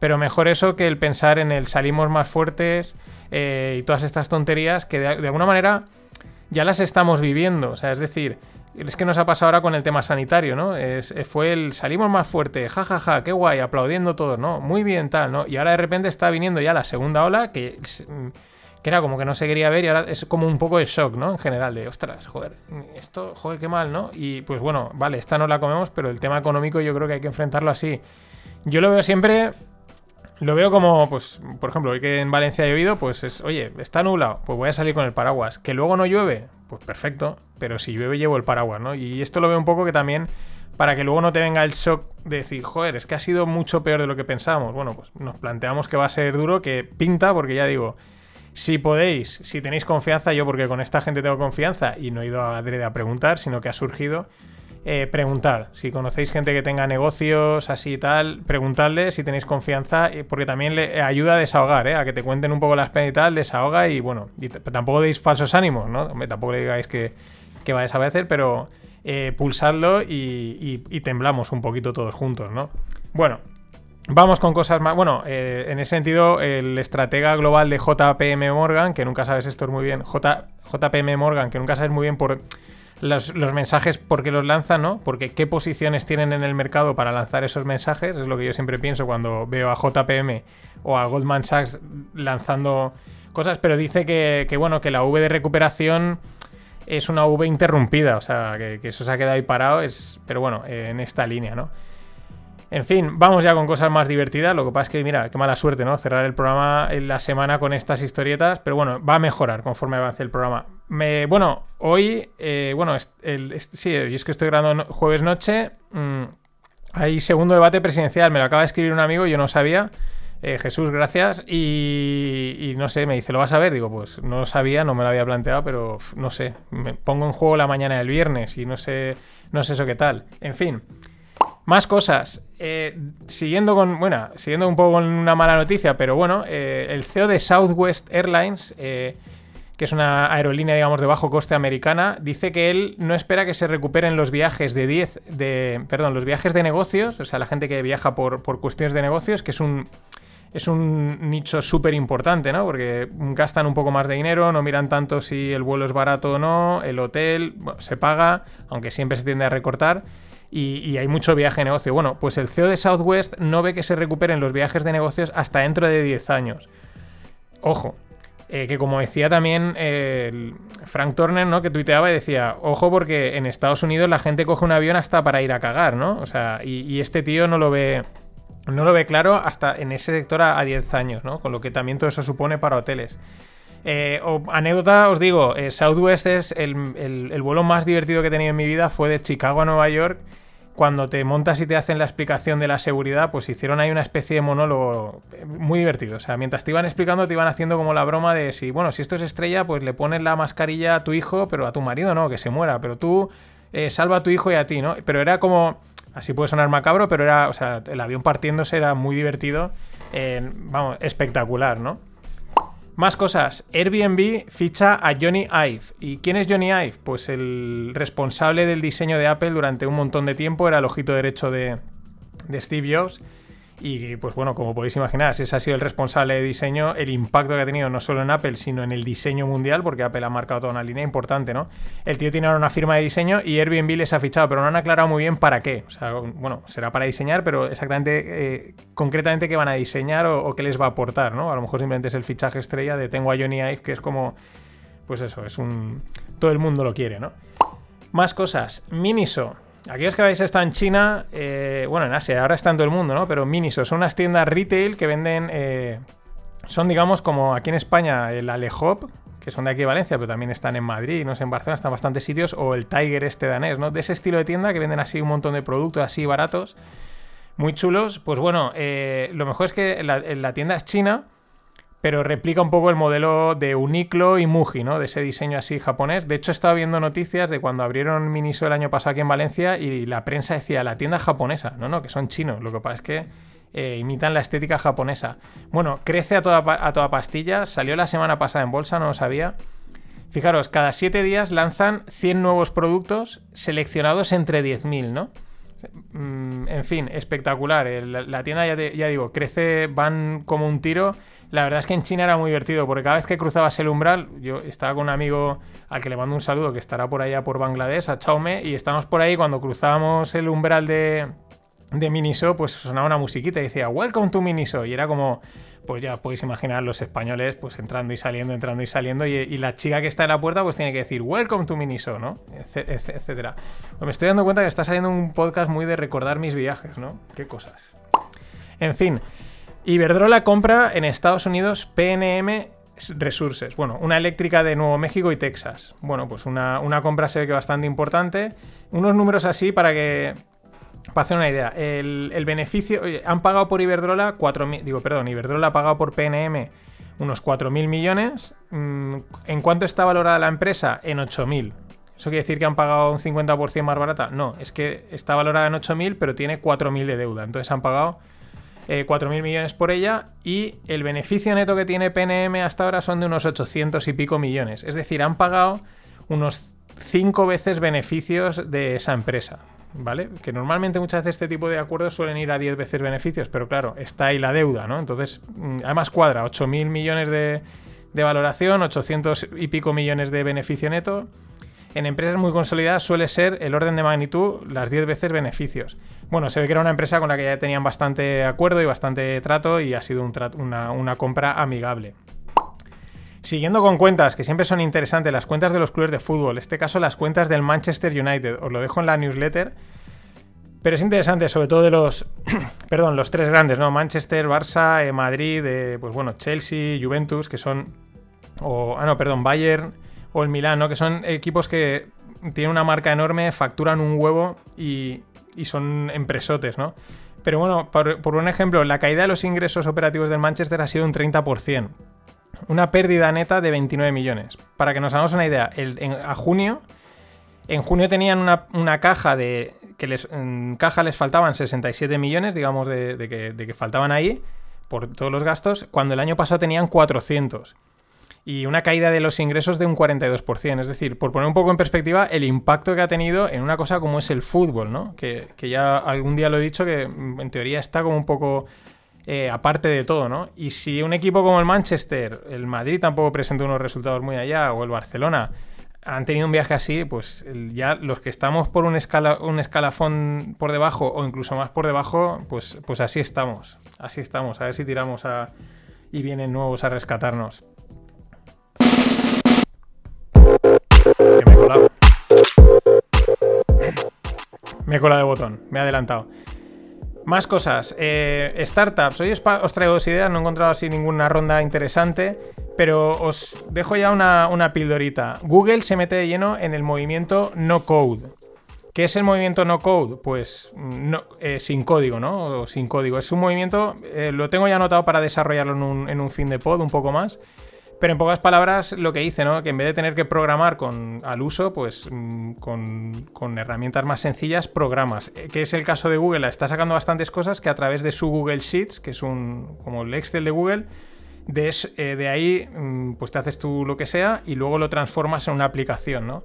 Pero mejor eso que el pensar en el salimos más fuertes eh, y todas estas tonterías que de, alguna manera ya las estamos viviendo. O sea, es decir, es que nos ha pasado ahora con el tema sanitario, ¿no? Eh, fue el salimos más fuerte, jajaja, ja, ja, qué guay, aplaudiendo todos, ¿no? Muy bien, tal, ¿no? Y ahora de repente está viniendo ya la segunda ola que, mm, que era como que no se quería ver y ahora es como un poco de shock, ¿no? En general, de ostras, joder, esto, joder, qué mal, ¿no? Y pues bueno, vale, esta no la comemos, pero el tema económico yo creo que hay que enfrentarlo así. Yo lo veo siempre lo veo como, pues, por ejemplo, hoy que en Valencia ha llovido, pues es, oye, está nublado, pues voy a salir con el paraguas. Que luego no llueve, pues perfecto, pero si llueve llevo el paraguas, ¿no? Y esto lo veo un poco que también, para que luego no te venga el shock de decir, joder, es que ha sido mucho peor de lo que pensábamos. Bueno, pues nos planteamos que va a ser duro, que pinta, porque ya digo, si podéis, si tenéis confianza, yo porque con esta gente tengo confianza y no he ido a adrede a preguntar, sino que ha surgido, eh, preguntad. Si conocéis gente que tenga negocios así y tal, preguntadle si tenéis confianza, eh, porque también le ayuda a desahogar, ¿eh? a que te cuenten un poco las penas y tal, desahoga y bueno, tampoco deis falsos ánimos, ¿no? Tampoco le digáis que, que va a desaparecer, pero eh, pulsadlo y temblamos un poquito todos juntos, ¿no? Bueno, Vamos con cosas más. Bueno, eh, en ese sentido, el estratega global de JPM Morgan, que nunca sabes esto es muy bien, J, JPM Morgan, que nunca sabes muy bien por los, mensajes, por qué los lanzan, ¿no? Porque qué posiciones tienen en el mercado para lanzar esos mensajes, es lo que yo siempre pienso cuando veo a JPM o a Goldman Sachs lanzando cosas, pero dice que, bueno, que la V de recuperación es una V interrumpida, o sea, que, que eso se ha quedado ahí parado, es, pero bueno, eh, en esta línea, ¿no? En fin, vamos ya con cosas más divertidas. Lo que pasa es que, mira, qué mala suerte, ¿no? Cerrar el programa en la semana con estas historietas. Pero bueno, va a mejorar conforme avance el programa. Me, bueno, hoy, eh, bueno, el- sí, yo es que estoy grabando jueves noche. mm, hay segundo debate presidencial. Me lo acaba de escribir un amigo, yo no sabía. Eh, Jesús, gracias. Y, y no sé, me dice, ¿lo vas a ver? Digo, pues no lo sabía, no me lo había planteado, pero no sé. Me pongo en juego la mañana del viernes y no sé, no sé eso qué tal. En fin. Más cosas. Eh, siguiendo con. Bueno, siguiendo un poco con una mala noticia, pero bueno, eh, el CEO de Southwest Airlines, eh, que es una aerolínea, digamos, de bajo coste americana, dice que él no espera que se recuperen los viajes de 10. De, perdón, los viajes de negocios, o sea, la gente que viaja por, por cuestiones de negocios, que es un. Es un nicho súper importante, ¿no? Porque gastan un poco más de dinero, no miran tanto si el vuelo es barato o no, el hotel se paga, aunque siempre se tiende a recortar y, hay mucho viaje de negocio. Bueno, pues el CEO de Southwest no ve que se recuperen los viajes de negocios hasta dentro de 10 años. Ojo, eh, que como decía también eh, Frank Turner, ¿no? Que tuiteaba y decía, ojo porque en Estados Unidos la gente coge un avión hasta para ir a cagar, ¿no? O sea, y, este tío no lo ve... No lo ve claro hasta en ese sector a, a 10 años, ¿no? Con lo que también todo eso supone para hoteles. Eh, anécdota, os digo, Southwest es el, el- el vuelo más divertido que he tenido en mi vida, fue de Chicago a Nueva York. Cuando te montas y te hacen la explicación de la seguridad, pues hicieron ahí una especie de monólogo eh, muy divertido. O sea, mientras te iban explicando, te iban haciendo como la broma de si, bueno, si esto es estrella, pues le pones la mascarilla a tu hijo, pero a tu marido no, que se muera. Pero tú eh, salva a tu hijo y a ti, ¿no? Pero era como. Así puede sonar macabro, pero era. O sea, el avión partiéndose era muy divertido. eh, vamos, espectacular, ¿no? Más cosas. Airbnb ficha a Johnny Ive. ¿Y quién es Johnny Ive? Pues el responsable del diseño de Apple durante un montón de tiempo. Era el ojito derecho de, de Steve Jobs. Y pues bueno, como podéis imaginar, si ese ha sido el responsable de diseño, el impacto que ha tenido no solo en Apple, sino en el diseño mundial, porque Apple ha marcado toda una línea importante, ¿no? El tío tiene ahora una firma de diseño y Airbnb les ha fichado, pero no han aclarado muy bien para qué. O sea, bueno, será para diseñar, pero exactamente, eh, concretamente qué van a diseñar o, qué les va a aportar, ¿no? A lo mejor simplemente es el fichaje estrella de tengo a Johnny Ive, que es como, pues eso, es un... Todo el mundo lo quiere, ¿no? Más cosas. Miniso. Aquellos que habéis estado en China, eh, bueno, en Asia, ahora está en todo el mundo, ¿no? Pero Miniso son unas tiendas retail que venden. eh, son, digamos, como aquí en España el Alehop, que son de aquí de Valencia, pero también están en Madrid, no sé, en Barcelona están bastantes sitios, o el Tiger este danés, ¿no? De ese estilo de tienda que venden así un montón de productos así baratos, muy chulos. Pues bueno, eh, lo mejor es que la tienda es china pero replica un poco el modelo de Uniqlo y Muji, ¿no? De ese diseño así japonés. De hecho, he estado viendo noticias de cuando abrieron Miniso el año pasado aquí en Valencia y la prensa decía la tienda japonesa. No, no, que son chinos. Lo que pasa es que eh, imitan la estética japonesa. Bueno, crece a toda, a toda pastilla. Salió la semana pasada en bolsa, no lo sabía. Fijaros, cada 7 días lanzan 100 nuevos productos seleccionados entre 10.000, ¿no? Mm, en fin, espectacular. El- La, tienda, ya digo, crece, van como un tiro. La verdad es que en China era muy divertido, porque cada vez que cruzabas el umbral, yo estaba con un amigo al que le mando un saludo, que estará por allá por Bangladesh, a Chaume, y estábamos por ahí cuando cruzábamos el umbral de, de Miniso, pues sonaba una musiquita y decía, Welcome to Miniso, y era como, pues ya podéis imaginar los españoles, pues entrando y saliendo, entrando y saliendo, y, la chica que está en la puerta, pues tiene que decir, Welcome to Miniso, ¿no? Etcétera. Pues me estoy dando cuenta que está saliendo un podcast muy de recordar mis viajes, ¿no? Qué cosas. En fin, Iberdrola compra en Estados Unidos PNM Resources, bueno, una eléctrica de Nuevo México y Texas. Bueno, pues una, una compra se ve que bastante importante. Unos números así para que para hacer una idea, el, el beneficio. han pagado por Iberdrola 4.000. Digo, perdón, Iberdrola ha pagado por PNM unos 4.000 millones. Mm, ¿En cuánto está valorada la empresa? En 8.000. ¿Eso quiere decir que han pagado un 50% más barata? No, es que está valorada en 8.000, pero tiene 4.000 de deuda. Entonces han pagado eh, 4.000 millones por ella y el beneficio neto que tiene PNM hasta ahora son de unos 800 y pico millones. Es decir, han pagado unos 5 veces beneficios de esa empresa. ¿vale? Que normalmente muchas veces este tipo de acuerdos suelen ir a 10 veces beneficios, pero claro, está ahí la deuda, ¿no? Entonces, mm, además cuadra 8.000 millones de, de valoración, 800 y pico millones de beneficio neto. En empresas muy consolidadas suele ser el orden de magnitud las 10 veces beneficios. Bueno, se ve que era una empresa con la que ya tenían bastante acuerdo y bastante trato y ha sido una compra amigable. Siguiendo con cuentas, que siempre son interesantes, las cuentas de los clubes de fútbol, en este caso las cuentas del Manchester United, os lo dejo en la newsletter, pero es interesante, sobre todo de los, perdón, los tres grandes, ¿no? Manchester, Barça, eh, Madrid, eh, pues bueno, Chelsea, Juventus, que son, o, ah no, perdón, Bayern o el Milán, ¿no? Que son equipos que tienen una marca enorme, facturan un huevo y, y son empresotes, ¿no? Pero bueno, por, un ejemplo, la caída de los ingresos operativos del Manchester ha sido un 30%. Una pérdida neta de 29 millones. Para que nos hagamos una idea, en- a junio, en junio tenían una, una caja de. que les, en caja les faltaban 67 millones, digamos, de, de que, de que faltaban ahí, por todos los gastos, cuando el año pasado tenían 400. Y una caída de los ingresos de un 42%. Es decir, por poner un poco en perspectiva, el impacto que ha tenido en una cosa como es el fútbol, ¿no? Que, que ya algún día lo he dicho, que mm, en teoría está como un poco eh, aparte de todo, ¿no? Y si un equipo como el Manchester, el Madrid tampoco presenta unos resultados muy allá, o el Barcelona, han tenido un viaje así, pues ya los que estamos por un, escala, escalafón por debajo o incluso más por debajo, pues, pues así estamos. Así estamos. A ver si tiramos a. y vienen nuevos a rescatarnos. Me he colado de botón, me he adelantado. Más cosas. eh, startups. Hoy os, traigo dos ideas. No he encontrado así ninguna ronda interesante. Pero os dejo ya una, una pildorita. Google se mete de lleno en el movimiento no code. ¿Qué es el movimiento no code? Pues no, eh, sin código, ¿no? Sin código. Es un movimiento, eh, lo tengo ya anotado para desarrollarlo en un, en un fin de pod un poco más. Pero en pocas palabras, lo que hice, ¿no? Que en vez de tener que programar con, al uso, pues mm, con, con herramientas más sencillas, programas. Eh, Que es el caso de Google. Está sacando bastantes cosas que a través de su Google Sheets, que es un como el Excel de Google, de, eh, de ahí mm, pues te haces tú lo que sea y luego lo transformas en una aplicación, ¿no?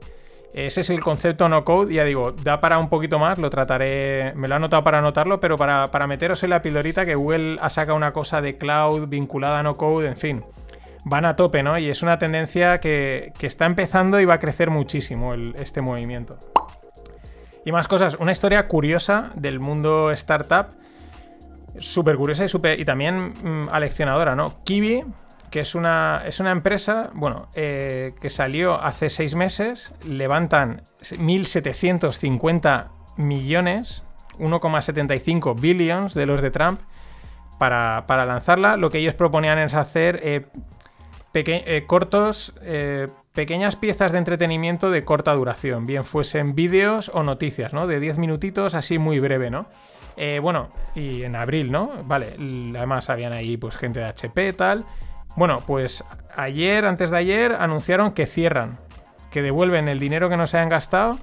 Ese es el concepto no code, ya digo, da para un poquito más, lo trataré, me lo he anotado para anotarlo, pero para, para meteros en la pildorita que Google ha sacado una cosa de cloud vinculada a no code, en fin, van a tope, ¿no? Y es una tendencia que, que está empezando y va a crecer muchísimo este movimiento. Y más cosas, una historia curiosa del mundo startup, súper curiosa y, súper- y también mm, aleccionadora, ¿no? Kiwi, que es una, es una empresa, bueno, eh, que salió hace seis meses, levantan 1.750 millones, 1,75 billions de los de Trump, para, para lanzarla. Lo que ellos proponían es hacer eh, eh, cortos, eh, pequeñas piezas de entretenimiento de corta duración, bien fuesen vídeos o noticias, ¿no? De 10 minutitos, así muy breve, ¿no? Eh, bueno, y en abril, ¿no? Vale, además habían ahí pues gente de HP tal. Bueno, pues ayer, antes de ayer, anunciaron que cierran, que devuelven el dinero que no se han gastado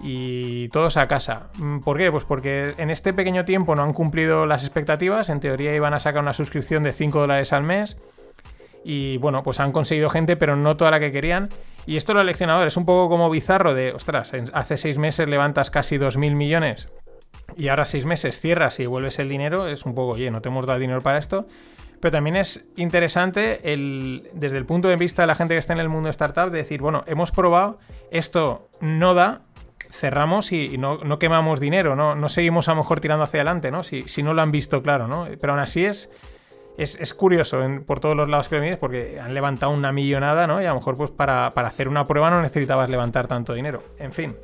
y todos a casa. Mm, ¿Por qué? Pues porque en este pequeño tiempo no han cumplido las expectativas. En teoría iban a sacar una suscripción de 5 dólares al mes. Y bueno, pues han conseguido gente, pero no toda la que querían. Y esto lo leccionador es un poco como bizarro de, ostras, hace 6 meses levantas casi 2.000 millones y ahora 6 meses cierras y devuelves el dinero. Es un poco, oye, no te hemos dado dinero para esto. Pero también es interesante el, desde el punto de vista de la gente que está en el mundo startup de decir, bueno, hemos probado, esto no da, cerramos y, y no, no quemamos dinero, ¿no? no seguimos a lo mejor tirando hacia adelante, ¿no? Si, si no lo han visto claro, ¿no? Pero aún así es, es, es curioso por todos los lados que lo mires porque han levantado una millonada, ¿no? Y a lo mejor pues para, para hacer una prueba no necesitabas levantar tanto dinero. En fin.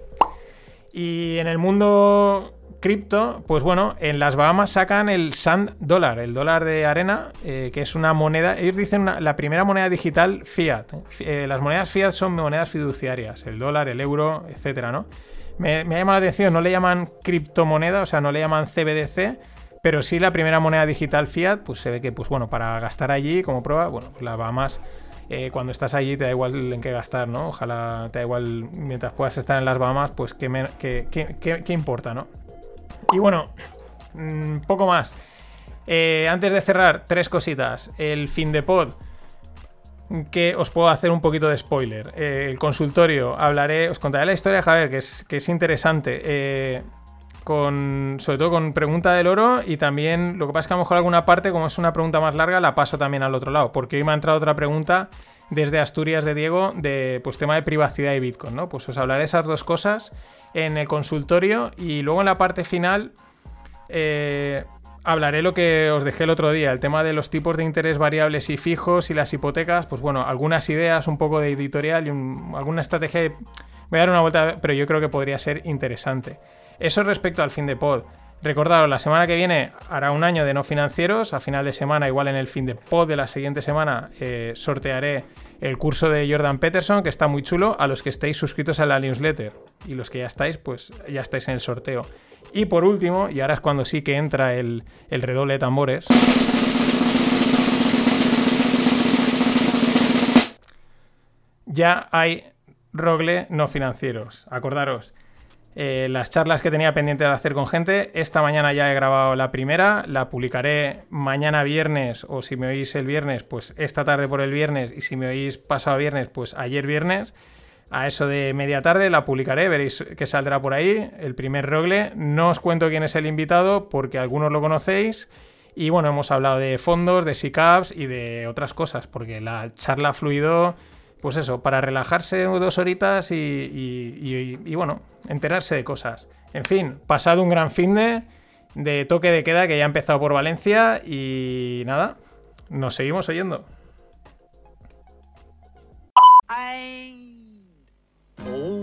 Y en el mundo cripto, pues bueno, en las Bahamas sacan el Sand Dollar, el dólar de arena, eh, que es una moneda, ellos dicen la primera moneda digital fiat. Fi- eh, las monedas fiat son monedas fiduciarias, el dólar, el euro, etcétera, ¿no? Me, me ha llamado la atención, no le llaman criptomoneda, o sea, no le llaman CBDC, pero sí la primera moneda digital fiat, pues se ve que, pues bueno, para gastar allí como prueba, bueno, pues las Bahamas eh, cuando estás allí te da igual en qué gastar, ¿no? Ojalá te da igual, mientras puedas estar en las Bahamas, pues qué, qué- qué- qué importa, ¿no? Y bueno, mm, poco más. Eh, antes de cerrar, tres cositas. El fin de pod, que os puedo hacer un poquito de spoiler. Eh, el consultorio, hablaré, os contaré la historia de Javier, que es, que es interesante. Eh, con, sobre todo con pregunta del oro y también lo que pasa es que a lo mejor alguna parte, como es una pregunta más larga, la paso también al otro lado, porque hoy me ha entrado otra pregunta desde Asturias de Diego de pues tema de privacidad y Bitcoin, ¿no? Pues os hablaré esas dos cosas en el consultorio y luego en la parte final eh, hablaré lo que os dejé el otro día, el tema de los tipos de interés variables y fijos y las hipotecas, pues bueno, algunas ideas, un poco de editorial y alguna estrategia. Voy a dar una vuelta, pero yo creo que podría ser interesante. Eso respecto al fin de pod. Recordaros, la semana que viene hará un año de no financieros. A final de semana, igual en el fin de pod de la siguiente semana, eh, sortearé el curso de Jordan Peterson, que está muy chulo, a los que estéis suscritos a la newsletter. Y los que ya estáis, pues ya estáis en el sorteo. Y por último, y ahora es cuando sí que entra el, el redoble de tambores. Ya hay rogle no financieros. Acordaros. Eh, las charlas que tenía pendiente de hacer con gente. Esta mañana ya he grabado la primera, la publicaré mañana viernes o si me oís el viernes, pues esta tarde por el viernes y si me oís pasado viernes, pues ayer viernes. A eso de media tarde la publicaré, veréis que saldrá por ahí el primer rogle. No os cuento quién es el invitado porque algunos lo conocéis. Y bueno, hemos hablado de fondos, de SICAPs y de otras cosas, porque la charla ha fluido pues eso, para relajarse dos horitas y, bueno, enterarse de cosas. En fin, pasado un gran fin de, de toque de queda que ya ha empezado por Valencia y nada, nos seguimos oyendo.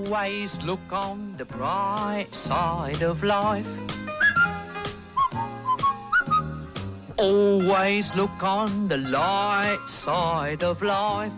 always look on the bright side of life. Always look on the light side of life.